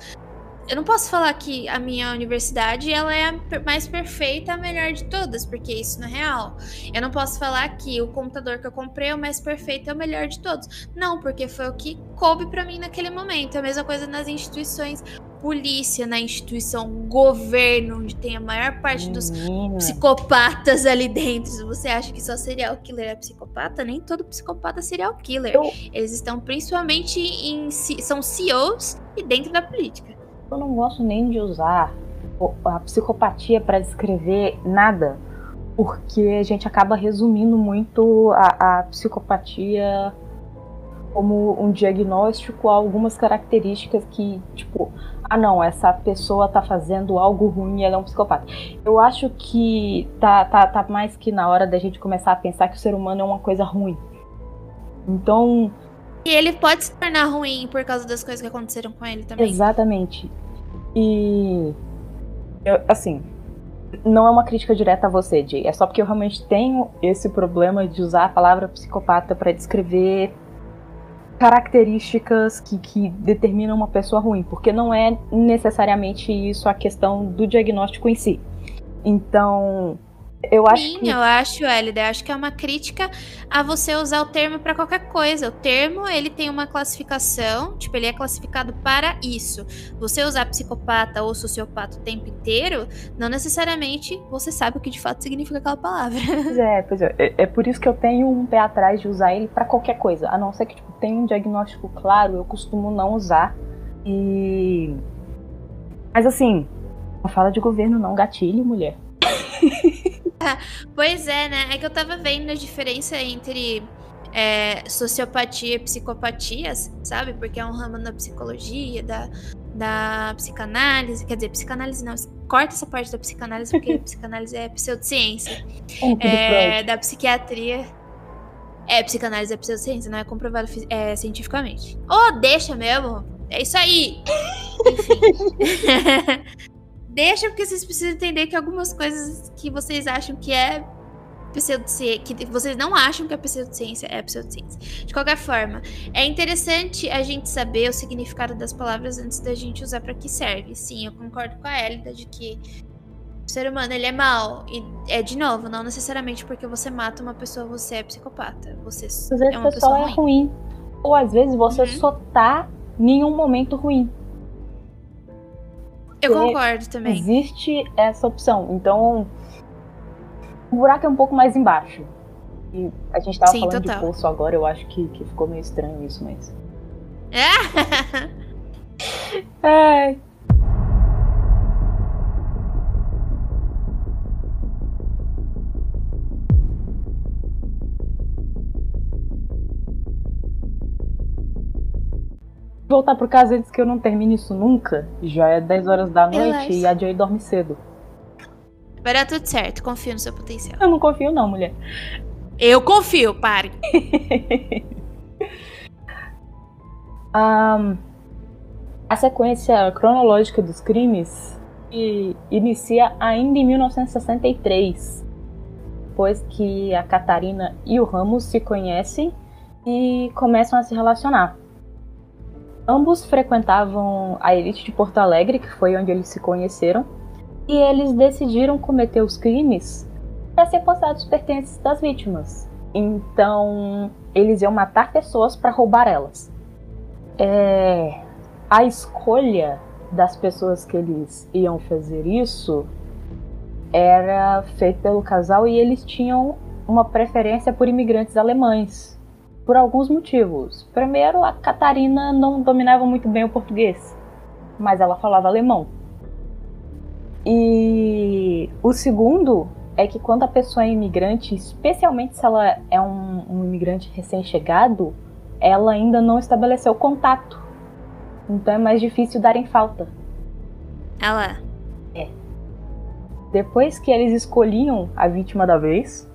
eu não posso falar que a minha universidade ela é a mais perfeita, a melhor de todas, porque isso não é real. Eu não posso falar que o computador que eu comprei é o mais perfeito, é o melhor de todos. Não, porque foi o que coube para mim naquele momento. É a mesma coisa nas instituições polícia, na instituição governo, onde tem a maior parte dos psicopatas ali dentro. Você acha que só serial killer é psicopata, nem todo psicopata é serial killer. Eu... Eles estão principalmente em são CEOs e dentro da política. Eu não gosto nem de usar a psicopatia para descrever nada, porque a gente acaba resumindo muito a, a psicopatia como um diagnóstico a algumas características que, tipo, ah não, essa pessoa tá fazendo algo ruim ela é um psicopata. Eu acho que tá, tá, tá mais que na hora da gente começar a pensar que o ser humano é uma coisa ruim. Então. E ele pode se tornar ruim por causa das coisas que aconteceram com ele também. Exatamente. E. Eu, assim, não é uma crítica direta a você, Jay. É só porque eu realmente tenho esse problema de usar a palavra psicopata para descrever características que, que determinam uma pessoa ruim, porque não é necessariamente isso a questão do diagnóstico em si. Então, eu acho Sim, que... eu acho, Elida. Acho que é uma crítica a você usar o termo para qualquer coisa. O termo, ele tem uma classificação, tipo, ele é classificado para isso. Você usar psicopata ou sociopata o tempo inteiro, não necessariamente você sabe o que de fato significa aquela palavra. Pois é, pois é. É, é por isso que eu tenho um pé atrás de usar ele para qualquer coisa. A não ser que, tipo, tenha um diagnóstico claro, eu costumo não usar. E... Mas assim, não fala de governo não, gatilho, mulher. pois é, né? É que eu tava vendo a diferença entre é, sociopatia e psicopatias, sabe? Porque é um ramo da psicologia, da, da psicanálise. Quer dizer, psicanálise não. Corta essa parte da psicanálise, porque psicanálise é pseudociência. É, da psiquiatria. É, psicanálise é pseudociência, não é comprovado é, cientificamente. Oh, deixa mesmo! É isso aí! Enfim. Deixa porque vocês precisam entender que algumas coisas que vocês acham que é pseudociência, que vocês não acham que é pseudociência, é pseudociência. De qualquer forma, é interessante a gente saber o significado das palavras antes da gente usar para que serve. Sim, eu concordo com a Elida de que o ser humano ele é mal e é de novo, não necessariamente porque você mata uma pessoa você é psicopata. Você às vezes é uma pessoa, pessoa é ruim. Ou às vezes você uhum. só tá em um momento ruim. Eu concordo também. Existe essa opção. Então, o buraco é um pouco mais embaixo. E a gente tava Sim, falando total. de poço agora, eu acho que, que ficou meio estranho isso, mas. É. voltar pro caso antes que eu não termine isso nunca. Já é 10 horas da noite Relaxa. e a Joy dorme cedo. Vai dar tudo certo, confio no seu potencial. Eu não confio, não, mulher. Eu confio, pare. um, a sequência cronológica dos crimes inicia ainda em 1963, depois que a Catarina e o Ramos se conhecem e começam a se relacionar. Ambos frequentavam a elite de Porto Alegre, que foi onde eles se conheceram, e eles decidiram cometer os crimes para sequestrar os pertences das vítimas. Então, eles iam matar pessoas para roubar elas. É... A escolha das pessoas que eles iam fazer isso era feita pelo casal e eles tinham uma preferência por imigrantes alemães por alguns motivos. Primeiro, a Catarina não dominava muito bem o português, mas ela falava alemão. E o segundo é que quando a pessoa é imigrante, especialmente se ela é um, um imigrante recém-chegado, ela ainda não estabeleceu contato. Então é mais difícil dar em falta. Ela. É. Depois que eles escolhiam a vítima da vez,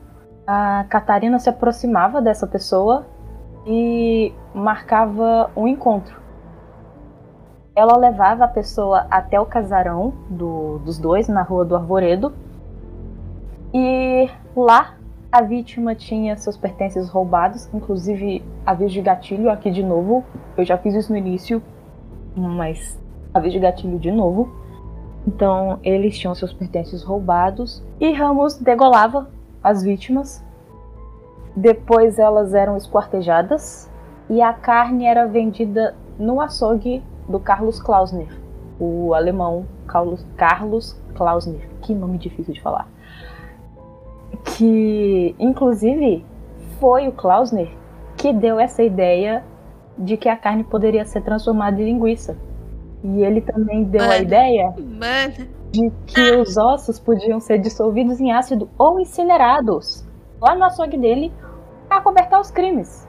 a Catarina se aproximava dessa pessoa e marcava um encontro. Ela levava a pessoa até o casarão do, dos dois, na Rua do Arvoredo, e lá a vítima tinha seus pertences roubados, inclusive aviso de gatilho aqui de novo. Eu já fiz isso no início, mas aviso de gatilho de novo. Então eles tinham seus pertences roubados e Ramos degolava as vítimas depois elas eram esquartejadas e a carne era vendida no açougue do Carlos Klausner, o alemão Carlos, Klausner. Que nome difícil de falar. Que, inclusive, foi o Klausner que deu essa ideia de que a carne poderia ser transformada em linguiça. E ele também deu Mano. a ideia Mano, de que os ossos podiam ser dissolvidos em ácido ou incinerados lá no açougue dele para cobertar os crimes.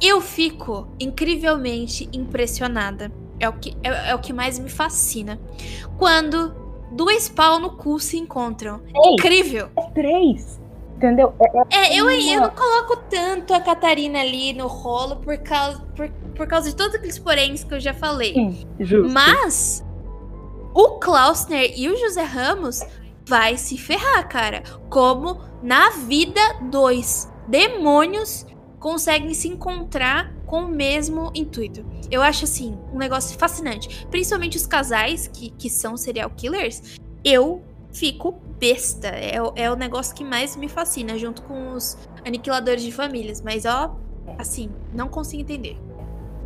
eu fico incrivelmente impressionada. É o que, é, é o que mais me fascina. Quando dois pau no cu se encontram. Ei, Incrível! é três. Entendeu? É, é É, eu, eu não coloco tanto a Catarina ali no rolo por causa, por, por causa de todos aqueles poréns que eu já falei. sim, justo. Mas o Klausner e o José Ramos vai se ferrar, cara. Como na vida dois demônios conseguem se encontrar com o mesmo intuito. Eu acho assim um negócio fascinante, principalmente os casais que, que são serial killers. Eu fico besta. É, o- é o negócio que mais me fascina, junto com os aniquiladores de famílias. Mas ó, assim, não consigo entender.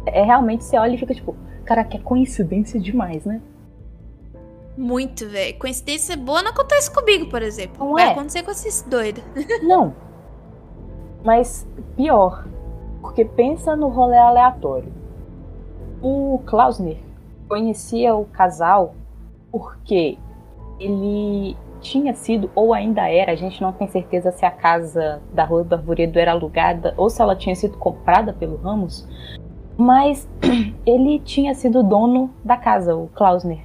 É realmente você olha e fica tipo, cara, que é coincidência demais, né? Muito, velho. Coincidência boa não acontece comigo, por exemplo. Não Vai é? acontecer com esses doidos. Não. Mas pior, porque pensa no rolê aleatório. O Klausner conhecia o casal porque ele tinha sido, ou ainda era, a gente não tem certeza se a casa da Rua do Arvoredo era alugada ou se ela tinha sido comprada pelo Ramos, mas ele tinha sido dono da casa, o Klausner.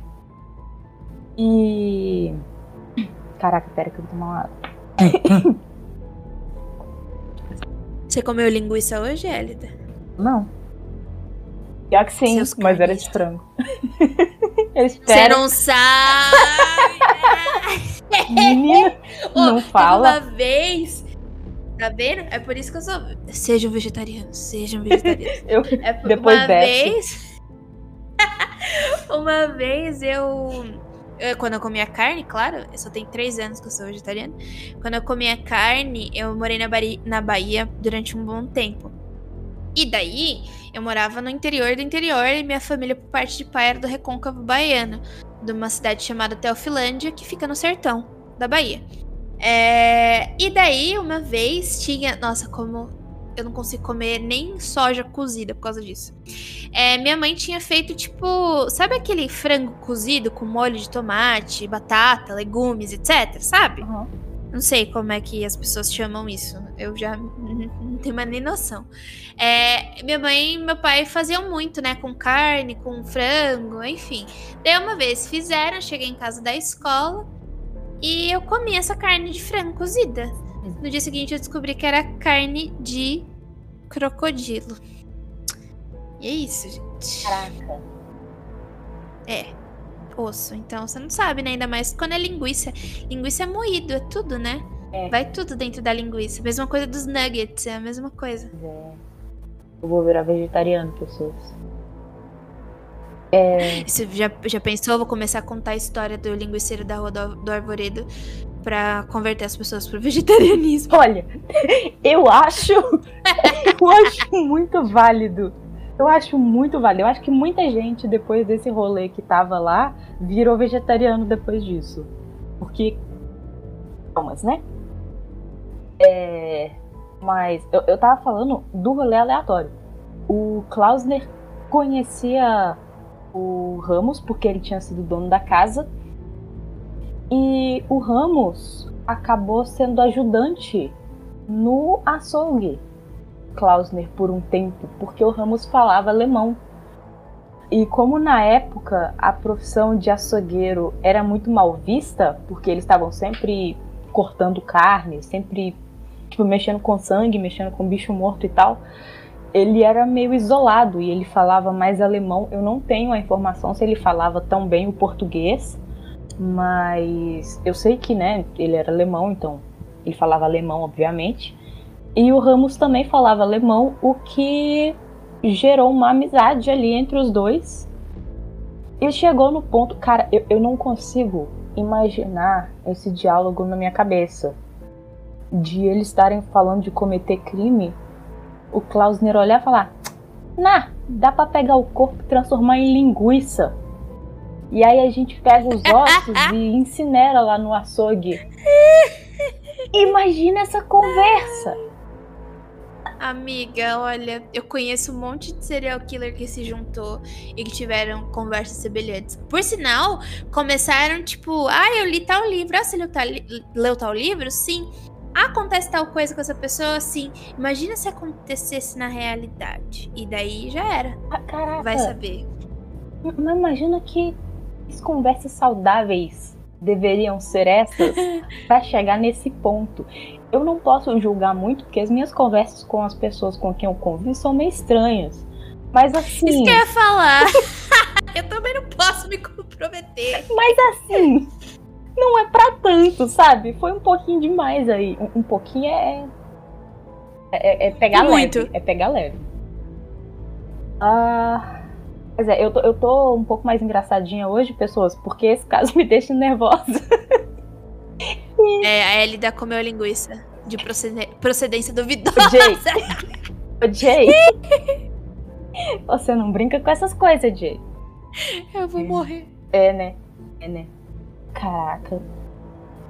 E. Caraca, pera que eu vou tomar. Você comeu linguiça hoje, Elida? Não. Pior que sim, Seus mas era de frango. Você não sabe! menina, Ô, não fala. Uma vez. Tá vendo? É por isso que eu sou. Sejam vegetarianos, sejam vegetarianos. Eu, É por- Depois uma desce. vez. uma vez eu, eu- Quando eu comia carne, claro, eu só tenho três anos que eu sou vegetariana. Quando eu comia carne, eu morei na, Bari- na Bahia durante um bom tempo. E daí, eu morava no interior do interior e minha família, por parte de pai, era do Recôncavo Baiano, de uma cidade chamada Teofilândia, que fica no sertão da Bahia. É, E daí, uma vez, tinha. Nossa, como eu não consigo comer nem soja cozida por causa disso. É, minha mãe tinha feito, tipo, sabe aquele frango cozido com molho de tomate, batata, legumes, etc? Sabe? Aham. Não sei como é que as pessoas chamam isso. Eu já não tenho mais nem noção. É, minha mãe e meu pai faziam muito, né? Com carne, com frango, enfim. Daí uma vez fizeram, cheguei em casa da escola e eu comi essa carne de frango cozida. No dia seguinte eu descobri que era carne de crocodilo. E é isso, gente. Caraca. É. Osso. Então você não sabe, né? Ainda mais quando é linguiça. Linguiça é moído, é tudo, né? É. Vai tudo dentro da linguiça. Mesma coisa dos nuggets, é a mesma coisa. É. Eu vou virar vegetariano, pessoas. Você já, já pensou? Vou começar a contar a história do linguiceiro da rua do, do Arvoredo pra converter as pessoas pro vegetarianismo. Olha, eu acho. eu acho muito válido. Eu acho muito válido. Eu acho que muita gente, depois desse rolê que tava lá, virou vegetariano depois disso. Porque. Calmas, né? É. Mas eu, eu tava falando do rolê aleatório. O Klausner conhecia o Ramos porque ele tinha sido dono da casa. E o Ramos acabou sendo ajudante no açougue Klausner por um tempo, porque o Ramos falava alemão. E como na época a profissão de açougueiro era muito mal vista, porque eles estavam sempre cortando carne, sempre tipo, mexendo com sangue, mexendo com bicho morto e tal, ele era meio isolado e ele falava mais alemão. Eu não tenho a informação se ele falava tão bem o português, mas eu sei que, né, ele era alemão, então ele falava alemão, obviamente. E o Ramos também falava alemão, o que gerou uma amizade ali entre os dois. E chegou no ponto, cara, eu, eu não consigo imaginar esse diálogo na minha cabeça. De eles estarem falando de cometer crime, o Klausner olhar e falar: Nah, dá pra pegar o corpo e transformar em linguiça. E aí a gente pega os ossos e incinera lá no açougue. Imagina essa conversa. Amiga, olha, eu conheço um monte de serial killer que se juntou e que tiveram conversas semelhantes. Por sinal, começaram tipo, ah, eu li tal livro. Ah, você leu tal, leu tal livro? Sim. Acontece tal coisa com essa pessoa, assim. Imagina se acontecesse na realidade. E daí já era. Ah, caraca. Vai saber. Mas imagina que as conversas saudáveis deveriam ser essas para chegar nesse ponto. Eu não posso julgar muito porque as minhas conversas com as pessoas com quem eu convivo são meio estranhas. Mas assim. Isso que eu ia falar. eu também não posso me comprometer. Mas assim. Não é pra tanto, sabe? Foi um pouquinho demais aí. Um, um pouquinho é. É, é pegar Muito. leve. É pegar leve. Ah. Pois é, eu tô, eu tô um pouco mais engraçadinha hoje, pessoas, porque esse caso me deixa nervosa. É, a Elida comeu linguiça de proced... procedência duvidosa. Jay. Ô, Jay. Você não brinca com essas coisas, Jay. Eu vou morrer. É, né? É, né? Caraca.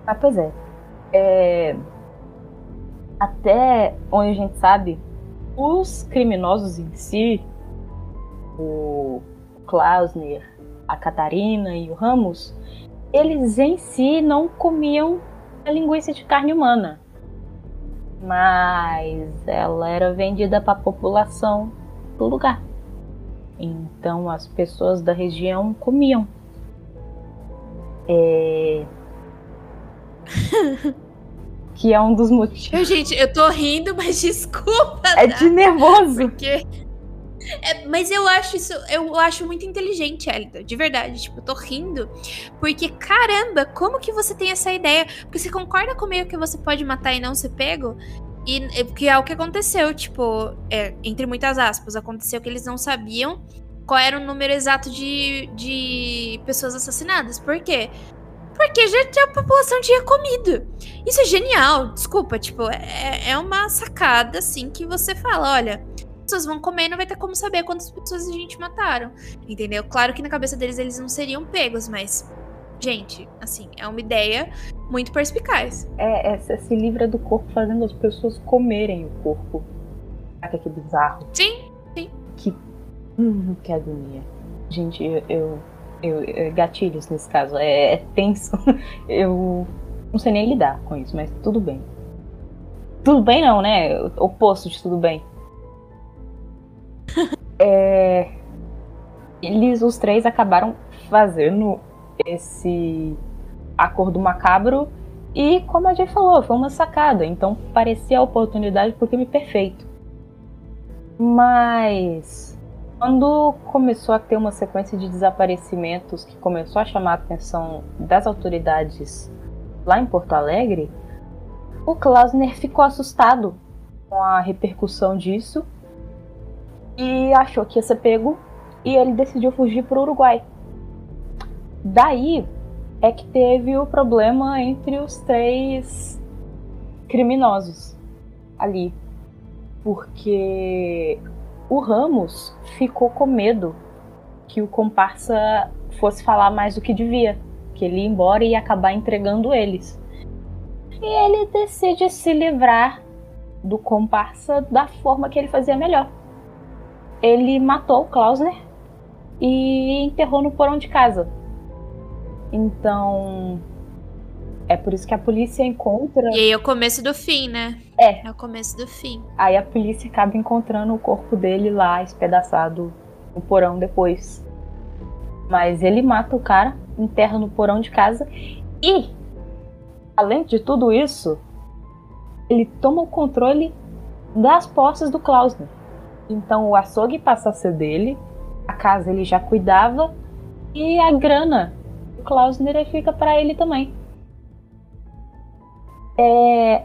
Ah, pois é. é. Até onde a gente sabe, os criminosos em si, o Klausner, a Catarina e o Ramos, eles em si não comiam a linguiça de carne humana. Mas ela era vendida para a população do lugar. Então as pessoas da região comiam. É... que é um dos motivos. Eu, gente, eu tô rindo, mas desculpa. É tá? de nervoso. Porque. É, mas eu acho isso, eu acho muito inteligente, Elida, de verdade. Tipo, eu tô rindo. Porque, caramba, como que você tem essa ideia? Porque você concorda comigo que você pode matar e não ser pego? E é, que é o que aconteceu, tipo, é, entre muitas aspas, aconteceu que eles não sabiam qual era o número exato de, de pessoas assassinadas. Por quê? Porque já, a população tinha comido. Isso é genial, desculpa, tipo, é, é uma sacada, assim, que você fala, olha, pessoas vão comer e não vai ter como saber quantas pessoas a gente mataram. Entendeu? Claro que na cabeça deles eles não seriam pegos, mas. Gente, assim, é uma ideia muito perspicaz. É, é, você se livra do corpo fazendo as pessoas comerem o corpo. Caraca, que bizarro. Sim, sim. Que. Hum, que agonia. Gente, eu. eu, eu- gatilhos nesse caso. É, é tenso. Eu não sei nem lidar com isso, mas tudo bem. Tudo bem não, né? O Oposto de tudo bem. É, eles, os três, acabaram fazendo esse acordo macabro e, como a gente falou, foi uma sacada. Então parecia a oportunidade pro crime perfeito. Mas quando começou a ter uma sequência de desaparecimentos que começou a chamar a atenção das autoridades lá em Porto Alegre, o Klausner ficou assustado com a repercussão disso e achou que ia ser pego e ele decidiu fugir para o Uruguai. Daí é que teve o problema entre os três criminosos ali, porque o Ramos ficou com medo que o comparsa fosse falar mais do que devia, que ele ia embora e ia acabar entregando eles. E ele decide se livrar do comparsa da forma que ele fazia melhor. Ele matou o Klausner e enterrou no porão de casa. Então, é por isso que a polícia encontra. E aí é o começo do fim, né? É. É o começo do fim. Aí a polícia acaba encontrando o corpo dele lá, espedaçado no porão depois. Mas ele mata o cara, enterra no porão de casa e, além de tudo isso, ele toma o controle das posses do Klausner. Então o açougue passa a ser dele, a casa ele já cuidava e a grana do Klausner fica para ele também. É,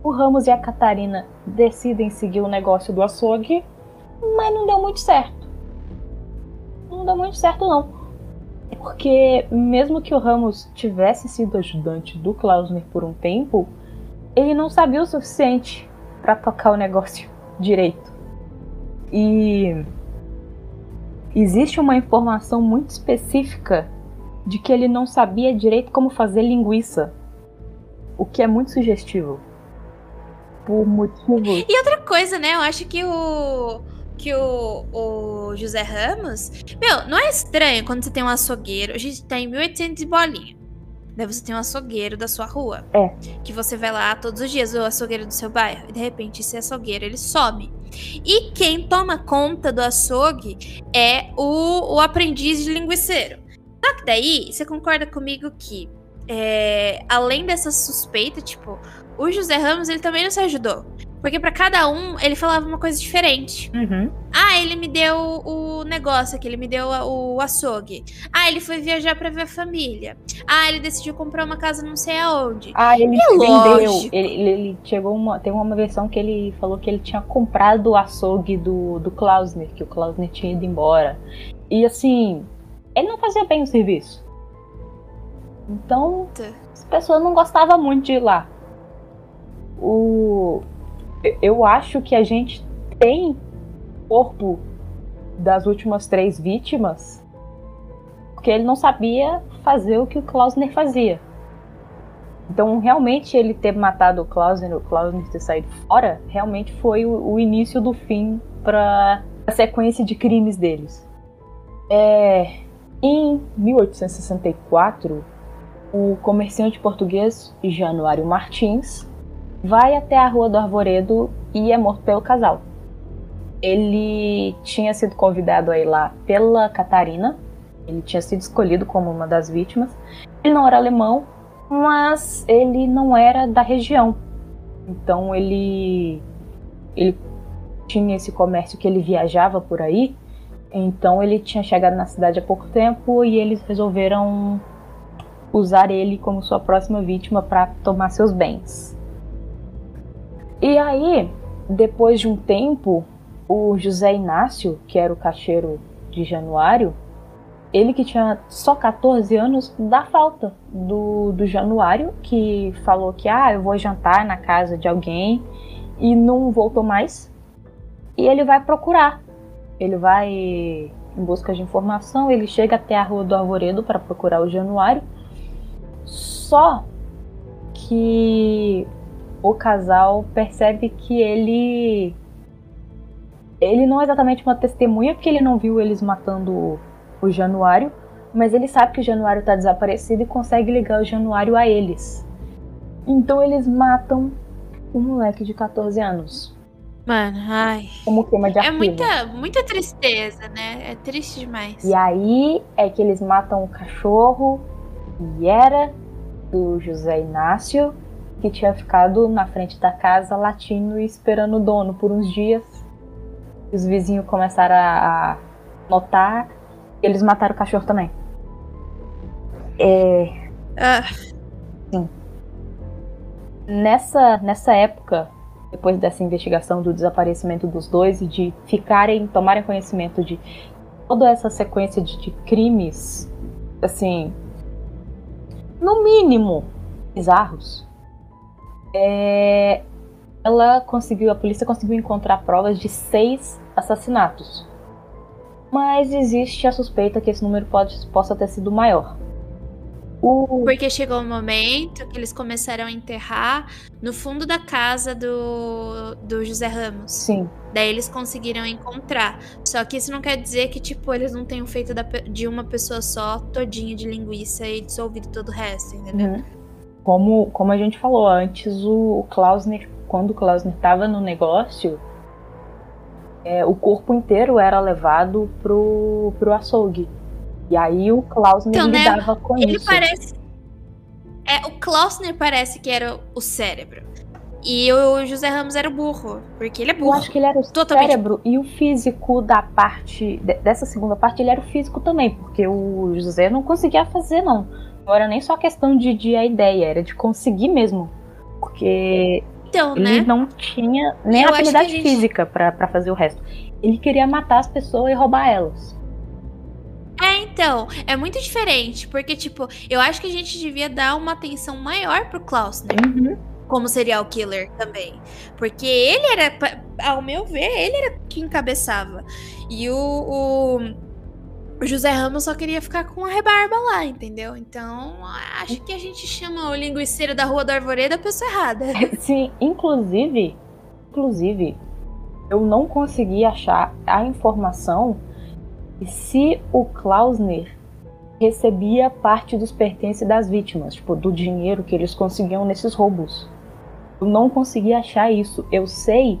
o Ramos e a Catarina decidem seguir o negócio do açougue, mas não deu muito certo. Não deu muito certo, não. Porque, mesmo que o Ramos tivesse sido ajudante do Klausner por um tempo, ele não sabia o suficiente para tocar o negócio direito. E existe uma informação muito específica de que ele não sabia direito como fazer linguiça, o que é muito sugestivo. por motivos. E outra coisa, né? Eu acho que o. Que o, o José Ramos. Meu, não é estranho quando você tem um açougueiro. A gente tá em 1800 bolinha. Daí você tem um açougueiro da sua rua. É. Que você vai lá todos os dias, o açougueiro do seu bairro. E de repente esse açougueiro ele some. E quem toma conta do açougue é o, o aprendiz de linguiceiro. Só que daí, você concorda comigo que, é, além dessa suspeita, tipo, o José Ramos ele também não se ajudou. Porque para cada um ele falava uma coisa diferente. Uhum. Ah, ele me deu o negócio aqui, ele me deu o açougue. Ah, ele foi viajar para ver a família. Ah, ele decidiu comprar uma casa não sei aonde. Ah, ele É vendeu. ele- ele chegou uma. Tem uma versão que ele falou que ele tinha comprado o açougue do, do Klausner, que o Klausner tinha ido embora. E assim, ele não fazia bem o serviço. Então, Puta. as pessoas não gostavam muito de ir lá. O, eu acho que a gente tem corpo das últimas três vítimas porque ele não sabia fazer o que o Klausner fazia. Então, realmente, ele ter matado o Klausner, o Klausner ter saído fora, realmente foi o, o início do fim para a sequência de crimes deles. É, em 1864, o comerciante português Januário Martins vai até a Rua do Arvoredo e é morto pelo casal. Ele tinha sido convidado a ir lá pela Catarina, ele tinha sido escolhido como uma das vítimas. Ele não era alemão, mas ele não era da região. Então ele ele tinha esse comércio que ele viajava por aí. Então ele tinha chegado na cidade há pouco tempo e eles resolveram usar ele como sua próxima vítima para tomar seus bens. E aí, depois de um tempo, o José Inácio, que era o caixeiro de Januário, ele que tinha só 14 anos, dá falta do, do Januário, que falou que ah, eu vou jantar na casa de alguém e não voltou mais. E ele vai procurar. Ele vai em busca de informação, ele chega até a Rua do Arvoredo para procurar o Januário. Só que o casal percebe que ele ele não é exatamente uma testemunha porque ele não viu eles matando o Januário, mas ele sabe que o Januário tá desaparecido e consegue ligar o Januário a eles. Então eles matam o moleque de 14 anos. Mano, ai. Como queima de É arquivo. muita, muita tristeza, né? É triste demais. E aí é que eles matam o cachorro e era do José Inácio, que tinha ficado na frente da casa latindo e esperando o dono por uns dias. Os vizinhos começaram a notar eles mataram o cachorro também. É, Ah, nessa, nessa época, depois dessa investigação do desaparecimento dos dois e de ficarem, tomarem conhecimento de toda essa sequência de, de crimes, assim, no mínimo bizarros, é, ela conseguiu, a polícia conseguiu encontrar provas de seis assassinatos. Mas existe a suspeita que esse número pode, possa ter sido maior. O, porque chegou um momento que eles começaram a enterrar no fundo da casa do, do José Ramos. sim, Daí eles conseguiram encontrar. Só que isso não quer dizer que, tipo, eles não tenham feito da de uma pessoa só todinho de linguiça e dissolvido todo o resto, entendeu? Uhum. Como, como a gente falou antes, o, o Klausner, quando o Klausner estava no negócio, é, o corpo inteiro era levado pro, pro açougue. E aí o Klausner Então, né, lidava com Ele isso. parece. É, o Klausner parece que era o cérebro. E o José Ramos era o burro. Porque ele é Eu burro. acho que ele era o Totalmente. cérebro e o físico da parte. de- dessa segunda parte, ele era o físico também, porque o José não conseguia fazer, não. Não era nem só questão de, de a ideia, era de conseguir mesmo. Porque Então, Ele né? não tinha nem Eu habilidade gente- física pra fazer o resto. Ele queria matar as pessoas e roubar elas. É, então, é muito diferente, porque, tipo, eu acho que a gente devia dar uma atenção maior pro Klausner como serial killer também. Porque ele era, ao meu ver, ele era que encabeçava. E o, o, o José Ramos só queria ficar com a rebarba lá, entendeu? Então, acho que a gente chama o linguiceiro da Rua do Arvoredo a pessoa errada. Sim, inclusive, inclusive, eu não consegui achar a informação se o Klausner recebia parte dos pertences das vítimas, tipo, do dinheiro que eles conseguiam nesses roubos. Eu não consegui achar isso. Eu sei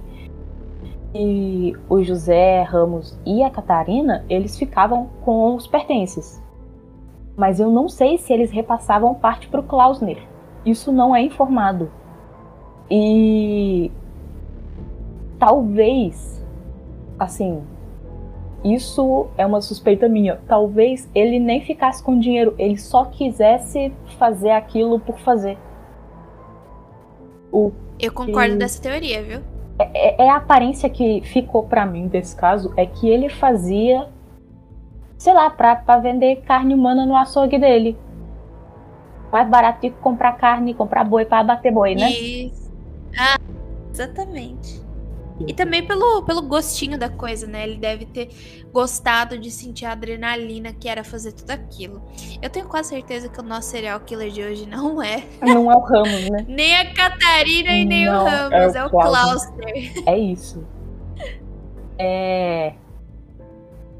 que o José Ramos e a Catarina, eles ficavam com os pertences. Mas eu não sei se eles repassavam parte para o Klausner. Isso não é informado. E talvez, assim, isso é uma suspeita minha. Talvez ele nem ficasse com dinheiro, ele só quisesse fazer aquilo por fazer. O Eu concordo que... dessa teoria, viu? É, é, é, a aparência que ficou para mim desse caso é que ele fazia, sei lá, pra, pra vender carne humana no açougue dele. Mais barato do que comprar carne, comprar boi para bater boi, né? Isso. Ah, exatamente. E também pelo, pelo gostinho da coisa, né? Ele deve ter gostado de sentir a adrenalina que era fazer tudo aquilo. Eu tenho quase certeza que o nosso serial killer de hoje não é. Não é o Ramos, né? nem a Catarina e nem não, o Ramos, é o, é o Clauster. É isso. É.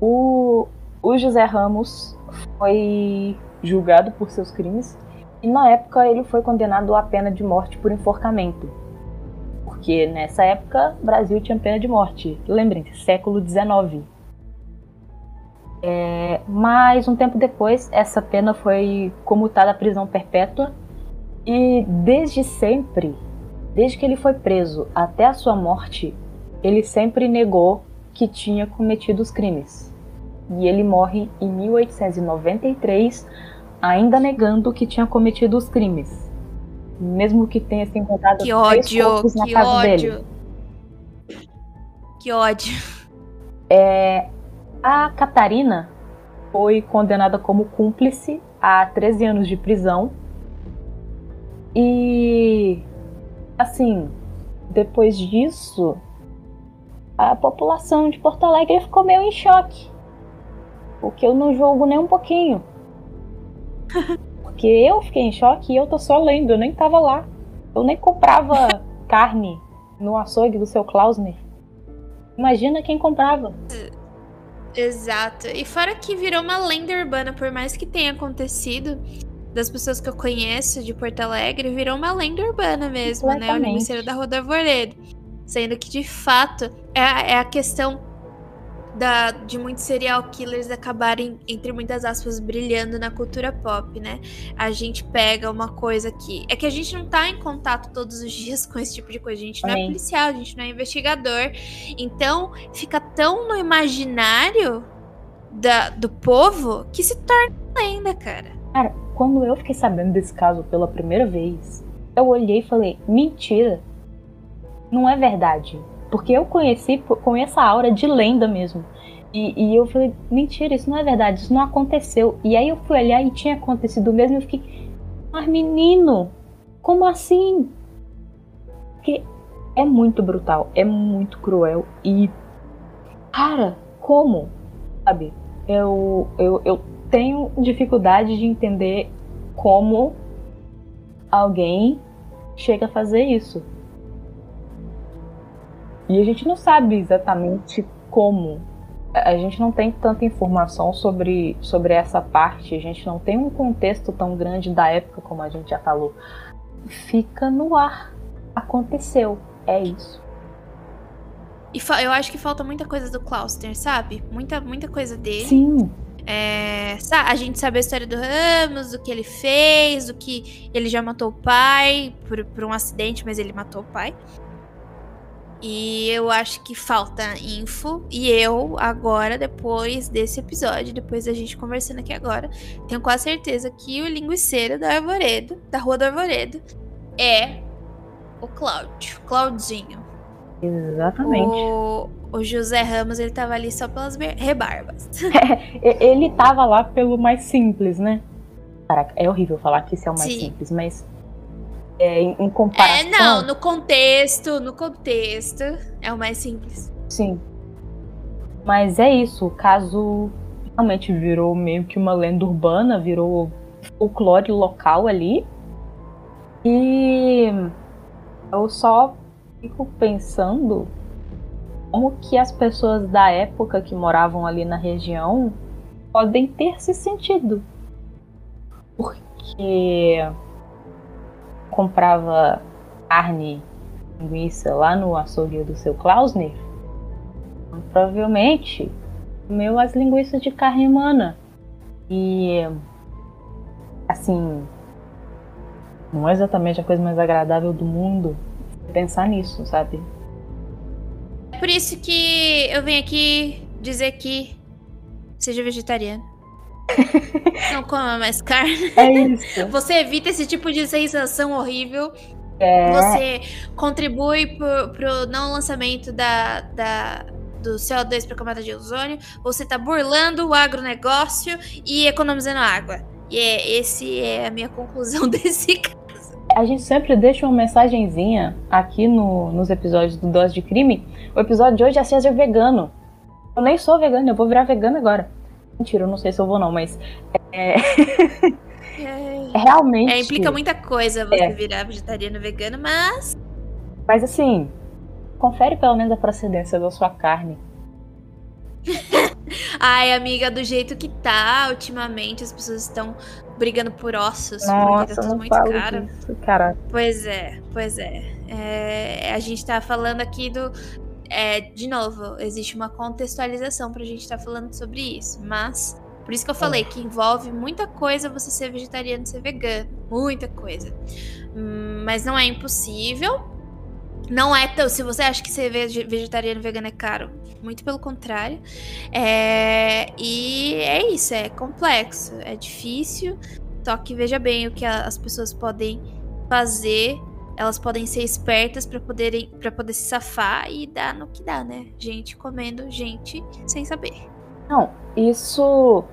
O, o José Ramos foi julgado por seus crimes e na época ele foi condenado à pena de morte por enforcamento porque nessa época o Brasil tinha pena de morte. Lembrem-se, século XIX. É, mas um tempo depois, essa pena foi comutada à prisão perpétua e desde sempre, desde que ele foi preso até a sua morte, ele sempre negou que tinha cometido os crimes. E ele morre em 1893, ainda negando que tinha cometido os crimes mesmo que tenha se encontrado que ódio, na que casa ódio. dele. Que ódio. É, a Catarina foi condenada como cúmplice a 13 anos de prisão. E assim, depois disso, a população de Porto Alegre ficou meio em choque. Porque eu não julgo nem um pouquinho. Porque eu fiquei em choque e eu tô só lendo, eu nem tava lá. Eu nem comprava carne no açougue do seu Klausner. Imagina quem comprava. Exato. E fora que virou uma lenda urbana, por mais que tenha acontecido, das pessoas que eu conheço de Porto Alegre, virou uma lenda urbana mesmo, né? O Ministério da Rua do Arvoredo. Sendo que, de fato, é, é a questão da, de muitos serial killers acabarem, entre muitas aspas, brilhando na cultura pop, né? A gente pega uma coisa que. É que a gente não tá em contato todos os dias com esse tipo de coisa. A gente não é policial, a gente não é investigador. Então, fica tão no imaginário da, do povo que se torna lenda, cara. Cara, quando eu fiquei sabendo desse caso pela primeira vez, eu olhei e falei: mentira. Não é verdade. Porque eu conheci com essa aura de lenda mesmo. E, e, eu falei, mentira, isso não é verdade, isso não aconteceu. E aí eu fui olhar e tinha acontecido mesmo eu fiquei, mas menino, como assim? Porque é muito brutal, é muito cruel e. Cara, como? Sabe? Eu, eu, eu tenho dificuldade de entender como alguém chega a fazer isso. E a gente não sabe exatamente como. A gente não tem tanta informação sobre, sobre essa parte, a gente não tem um contexto tão grande da época, como a gente já falou. Fica no ar. Aconteceu. É isso. E eu acho que falta muita coisa do Clauster, sabe? Muita, muita coisa dele. Sim. É, a gente sabe a história do Ramos, do que ele fez, do que ele já matou o pai por, por um acidente, mas ele matou o pai. E eu acho que falta info. E eu, agora, depois desse episódio, depois da gente conversando aqui agora, tenho quase certeza que o linguiceiro da Arvoredo, da Rua do Arvoredo, é o Cláudio. Claudinho. Exatamente. O, o José Ramos, ele tava ali só pelas rebarbas. É, ele tava lá pelo mais simples, né? Caraca, é horrível falar que isso é o mais Sim. simples, mas é, em, em comparação. É, não, no contexto, no contexto, é o mais simples. Sim. Mas é isso, o caso realmente virou meio que uma lenda urbana, virou folclore local ali. E eu só fico pensando como que as pessoas da época que moravam ali na região podem ter se sentido. Porque comprava carne, linguiça lá no açougue do seu Klausner, provavelmente comeu as linguiças de carne humana. E assim, não é exatamente a coisa mais agradável do mundo pensar nisso, sabe? É por isso que eu venho aqui dizer que seja vegetariano. não coma mais carne. É isso. Você evita esse tipo de sensação horrível. É... Você contribui pro, pro não lançamento da, da, do CO2 para camada de ozônio. Você tá burlando o agronegócio e economizando água. E é, esse é a minha conclusão desse caso. A gente sempre deixa uma mensagenzinha aqui no, nos episódios do Dose de Crime. O episódio de hoje é seja vegano. Eu nem sou vegano, eu vou virar vegano agora. Mentira, eu não sei se eu vou não, mas. É... É, Realmente. é, implica muita coisa você É. virar vegetariano vegano, mas. Mas assim, confere pelo menos a procedência da sua carne. Ai, amiga, do jeito que tá, ultimamente as pessoas estão brigando por ossos, porque Nossa, tá tudo muito caro. disso, cara. Pois é, pois é. É, A gente tá falando aqui do. É, de novo, existe uma contextualização pra gente estar falando sobre isso. Mas, por isso que eu falei que envolve muita coisa você ser vegetariano e ser vegano. Muita coisa. Mas não é impossível. Não é tão. Se você acha que ser vege- vegetariano e vegano é caro, muito pelo contrário. É, e é isso, é complexo, é difícil. Só que veja bem o que as pessoas podem fazer. Elas podem ser espertas para poderem para poder se safar e dar no que dá, né? Gente comendo gente sem saber. Não, isso.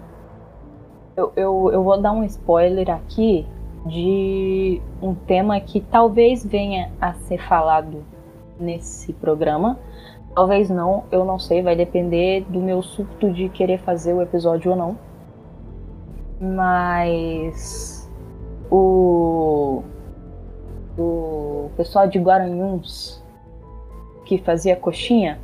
Eu, eu, eu vou dar um spoiler aqui de um tema que talvez venha a ser falado nesse programa. Talvez não, eu não sei, vai depender do meu surto de querer fazer o episódio ou não. Mas o o pessoal de Guaranhuns que fazia coxinha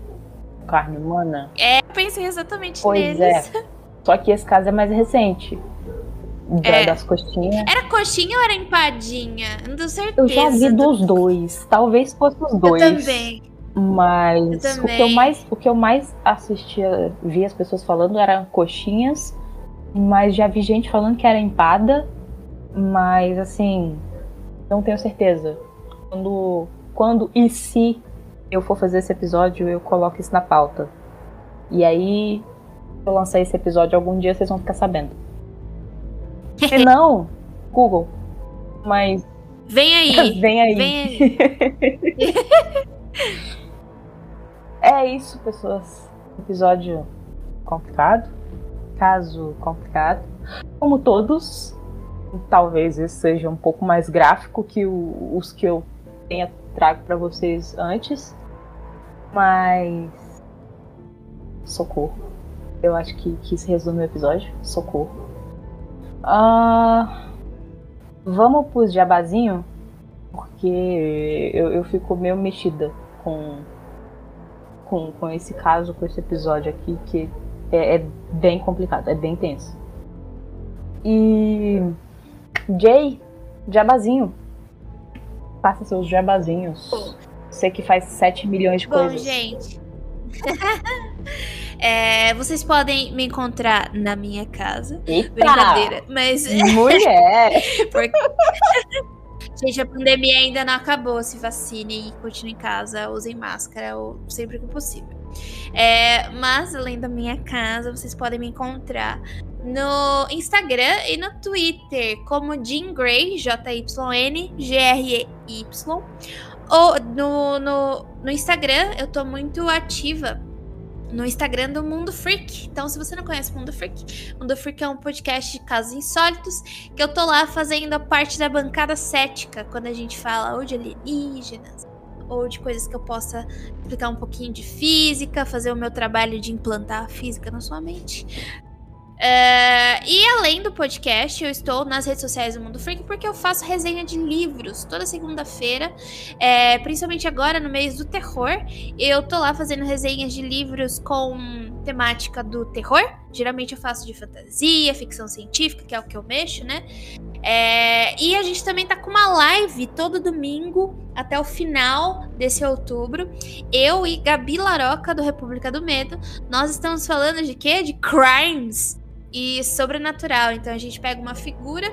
carne humana Eu pensei exatamente Pois neles. Só que esse caso é mais recente. Da- É. Das coxinhas. Era coxinha ou era empadinha? Não tenho certeza. Eu já vi dos dois. Talvez fosse os Eu dois. também. Mas Eu o que eu também. mais, o que eu mais assistia, vi as pessoas falando eram coxinhas, mas já vi gente falando que era empada, mas assim, não tenho certeza. Quando, quando e se eu for fazer esse episódio, eu coloco isso na pauta. E aí, se eu lançar esse episódio algum dia, vocês vão ficar sabendo. Se não, Google. Mas Vem aí. vem aí. Vem aí. É isso, pessoas. Episódio complicado. Caso complicado. Como todos. Talvez esse seja um pouco mais gráfico que o- os que eu tenha trago pra vocês antes. Mas. Socorro. Eu acho que, que isso resume o episódio. Socorro. Ah, vamos pros jabazinho? Porque eu, eu fico meio mexida com, com, com esse caso, com esse episódio aqui, que é, é bem complicado, é bem tenso. E. Jay, jabazinho. Faça seus jabazinhos. Você que faz 7 milhões de Bom, coisas. gente. É, vocês podem me encontrar na minha casa. Eita! Brincadeira. Mas, Mulher! porque... gente, a pandemia ainda não acabou. Se vacinem e continuem em casa. Usem máscara ou sempre que possível. É, mas, além da minha casa, vocês podem me encontrar no Instagram e no Twitter como Jean Grey, J-Y-N, G-R-E-Y. Ou no, no, no Instagram, eu tô muito ativa no Instagram do Mundo Freak. Então, se você não conhece o Mundo Freak, Mundo Freak é um podcast de casos insólitos que eu tô lá fazendo a parte da bancada cética, quando a gente fala ou de alienígenas, ou de coisas que eu possa explicar um pouquinho de física, fazer o meu trabalho de implantar a física na sua mente. Uh, e além do podcast, eu estou nas redes sociais do Mundo Freak porque eu faço resenha de livros toda segunda-feira, é, principalmente agora no mês do terror. Eu tô lá fazendo resenhas de livros com temática do terror. Geralmente eu faço de fantasia, ficção científica, que é o que eu mexo, né? É, e a gente também tá com uma live todo domingo até o final desse outubro. Eu e Gabi Laroca, do República do Medo, nós estamos falando de quê? De crimes e sobrenatural. Então a gente pega uma figura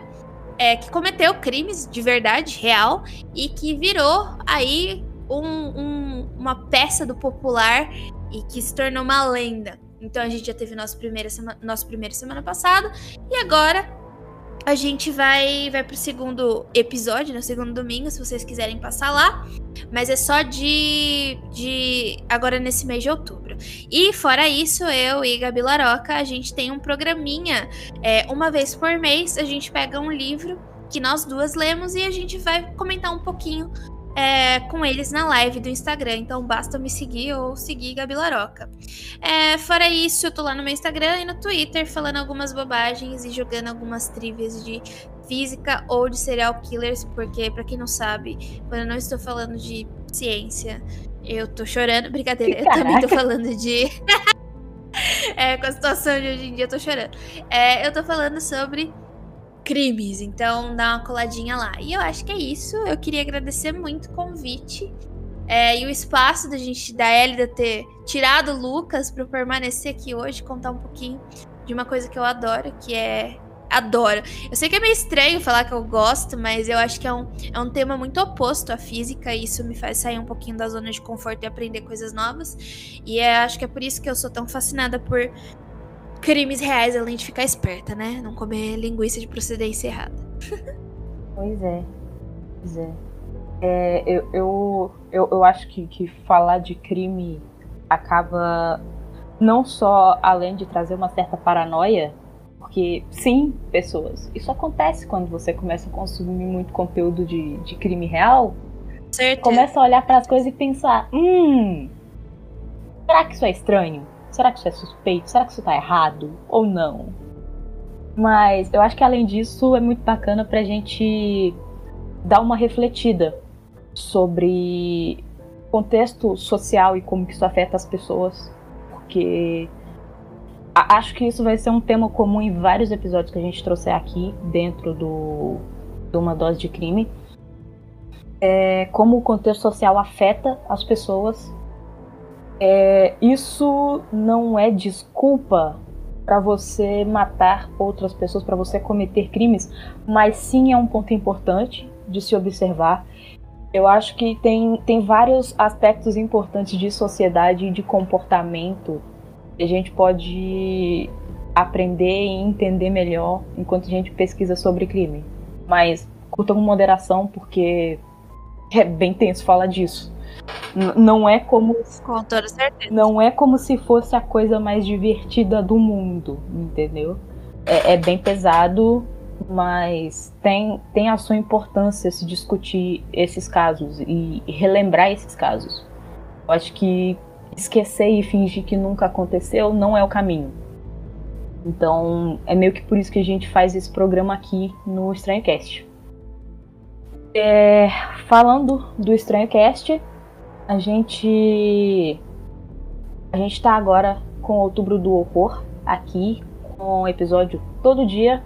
é, que cometeu crimes de verdade, real, e que virou aí um, um, uma peça do popular e que se tornou uma lenda. Então a gente já teve nosso primeira semana, nosso primeiro semana passada e agora a gente vai vai pro segundo episódio, no segundo domingo, se vocês quiserem passar lá. Mas é só de, de agora nesse mês de outubro. E fora isso, eu e Gabi Laroca, a gente tem um programinha. É, uma vez por mês, a gente pega um livro que nós duas lemos e a gente vai comentar um pouquinho é, com eles na live do Instagram. Então basta me seguir ou seguir Gabi Laroca. É, fora isso, eu tô lá no meu Instagram e no Twitter falando algumas bobagens e jogando algumas trivias de física ou de serial killers, porque, para quem não sabe, quando eu não estou falando de ciência, eu tô chorando. Brincadeira, eu também tô falando de. é, com a situação de hoje em dia, eu tô chorando. É, eu tô falando sobre crimes, então dá uma coladinha lá. E eu acho que é isso. Eu queria agradecer muito o convite. É, e o espaço da gente, da Elida ter tirado o Lucas para permanecer aqui hoje, contar um pouquinho de uma coisa que eu adoro, que é adoro. Eu sei que é meio estranho falar que eu gosto, mas eu acho que é um, é um tema muito oposto à física e isso me faz sair um pouquinho da zona de conforto e aprender coisas novas. E é, acho que é por isso que eu sou tão fascinada por crimes reais, além de ficar esperta, né? Não comer linguiça de procedência errada. pois é. Pois é. é eu, eu, eu, eu acho que, que falar de crime acaba não só além de trazer uma certa paranoia, porque sim, pessoas, isso acontece quando você começa a consumir muito conteúdo de, de crime real. Certo. Começa a olhar para as coisas e pensar: hum, será que isso é estranho? Será que isso é suspeito? Será que isso tá errado? Ou não? Mas eu acho que além disso é muito bacana pra gente dar uma refletida sobre contexto social e como que isso afeta as pessoas. Porque acho que isso vai ser um tema comum em vários episódios que a gente trouxer aqui dentro do, de uma dose de crime. É, como o contexto social afeta as pessoas é, isso não é desculpa para você matar outras pessoas, para você cometer crimes, mas sim é um ponto importante de se observar. Eu acho que tem, tem vários aspectos importantes de sociedade e de comportamento que a gente pode aprender e entender melhor enquanto a gente pesquisa sobre crime. Mas curta com moderação, porque é bem tenso falar disso não é como com toda certeza. não é como se fosse a coisa mais divertida do mundo, entendeu? É, é bem pesado, mas tem tem a sua importância se discutir esses casos e, relembrar esses casos. Eu acho que esquecer e fingir que nunca aconteceu não é o caminho. Então, é meio que por isso que a gente faz esse programa aqui no Estranho Cast. É, falando do Estranho Cast, a gente. A gente tá agora com Outubro do Horror aqui, com episódio todo dia.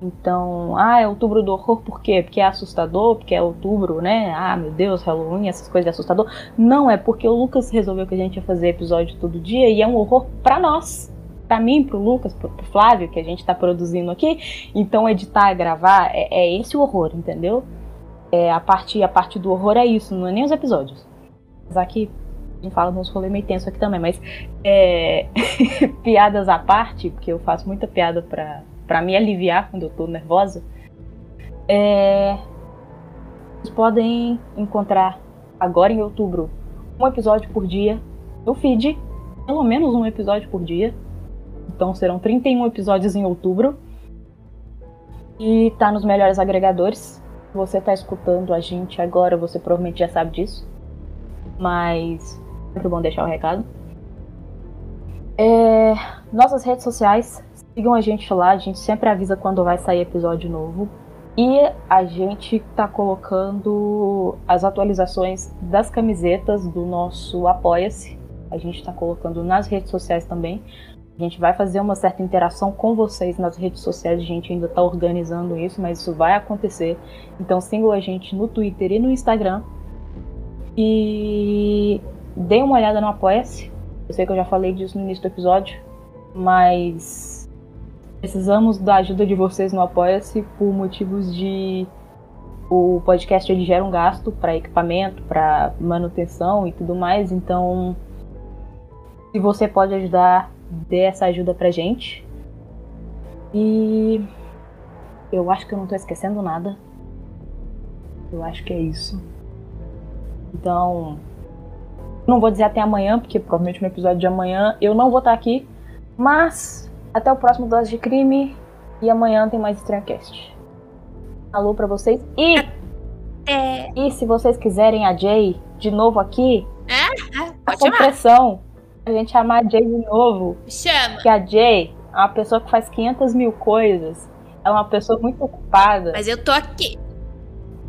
Então, ah, é outubro do horror por quê? Porque é assustador, porque é outubro, né? Ah, meu Deus, Halloween, essas coisas é assustador. Não, é porque o Lucas resolveu que a gente ia fazer episódio todo dia e é um horror para nós. Pra mim, pro Lucas, pro, pro Flávio, que a gente tá produzindo aqui. Então, editar, gravar, é, é esse o horror, entendeu? É, a, parte, a parte do horror é isso, não é nem os episódios. Apesar que a gente fala nos rolês meio tenso aqui também, mas é, piadas à parte, porque eu faço muita piada pra, pra me aliviar quando eu tô nervosa. É, vocês podem encontrar agora em outubro um episódio por dia no feed, pelo menos um episódio por dia. Então serão 31 episódios em outubro. E tá nos melhores agregadores. Você tá escutando a gente agora, você provavelmente já sabe disso mas sempre bom deixar o recado. É, nossas redes sociais Sigam a gente lá, a gente sempre avisa quando vai sair episódio novo. E a gente tá colocando as atualizações das camisetas do nosso Apoia-se. A gente tá colocando nas redes sociais também. A gente vai fazer uma certa interação com vocês nas redes sociais. A gente ainda tá organizando isso, mas isso vai acontecer. Então sigam a gente no Twitter e no Instagram. E deem uma olhada no Apoia-se. Eu sei que eu já falei disso no início do episódio, mas Precisamos da ajuda de vocês no Apoia-se por motivos de o podcast ele gera um gasto para equipamento, para manutenção e tudo mais, então se você pode ajudar, dê essa ajuda pra gente. E eu acho que eu não tô esquecendo nada. Eu acho que é isso. Então, não vou dizer até amanhã, porque provavelmente no episódio de amanhã eu não vou estar aqui, mas até o próximo Dose de Crime. E amanhã tem mais Estranhocast. Alô pra vocês. E. É... E se vocês quiserem a Jay de novo aqui. É? é pode com pressão. A gente chamar a Jay de novo. Chama. Que a Jay é uma pessoa que faz 500 mil coisas. É uma pessoa muito ocupada. Mas eu tô aqui.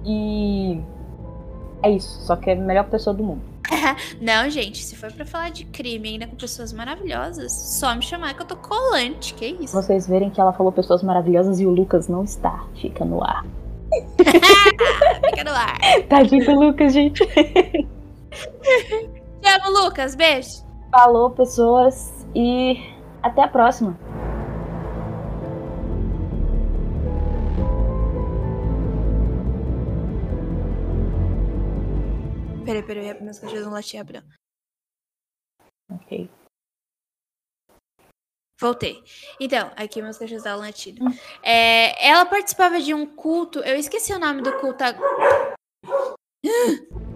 E. É isso. Só que é a melhor pessoa do mundo. Não, gente, se for para falar de crime ainda com pessoas maravilhosas, só me chamar que eu tô colante, que isso? Vocês verem que ela falou pessoas maravilhosas e o Lucas não está, fica no ar. fica no ar. Tadinho do Lucas, gente. Te amo, Lucas, beijo. Falou, pessoas, e até a próxima. Peraí, peraí, meus cachorros não latiram. Ok. Voltei. Então, aqui meus cachorros estavam latindo. Hum. É, ela participava de um culto. Eu esqueci o nome do culto agora.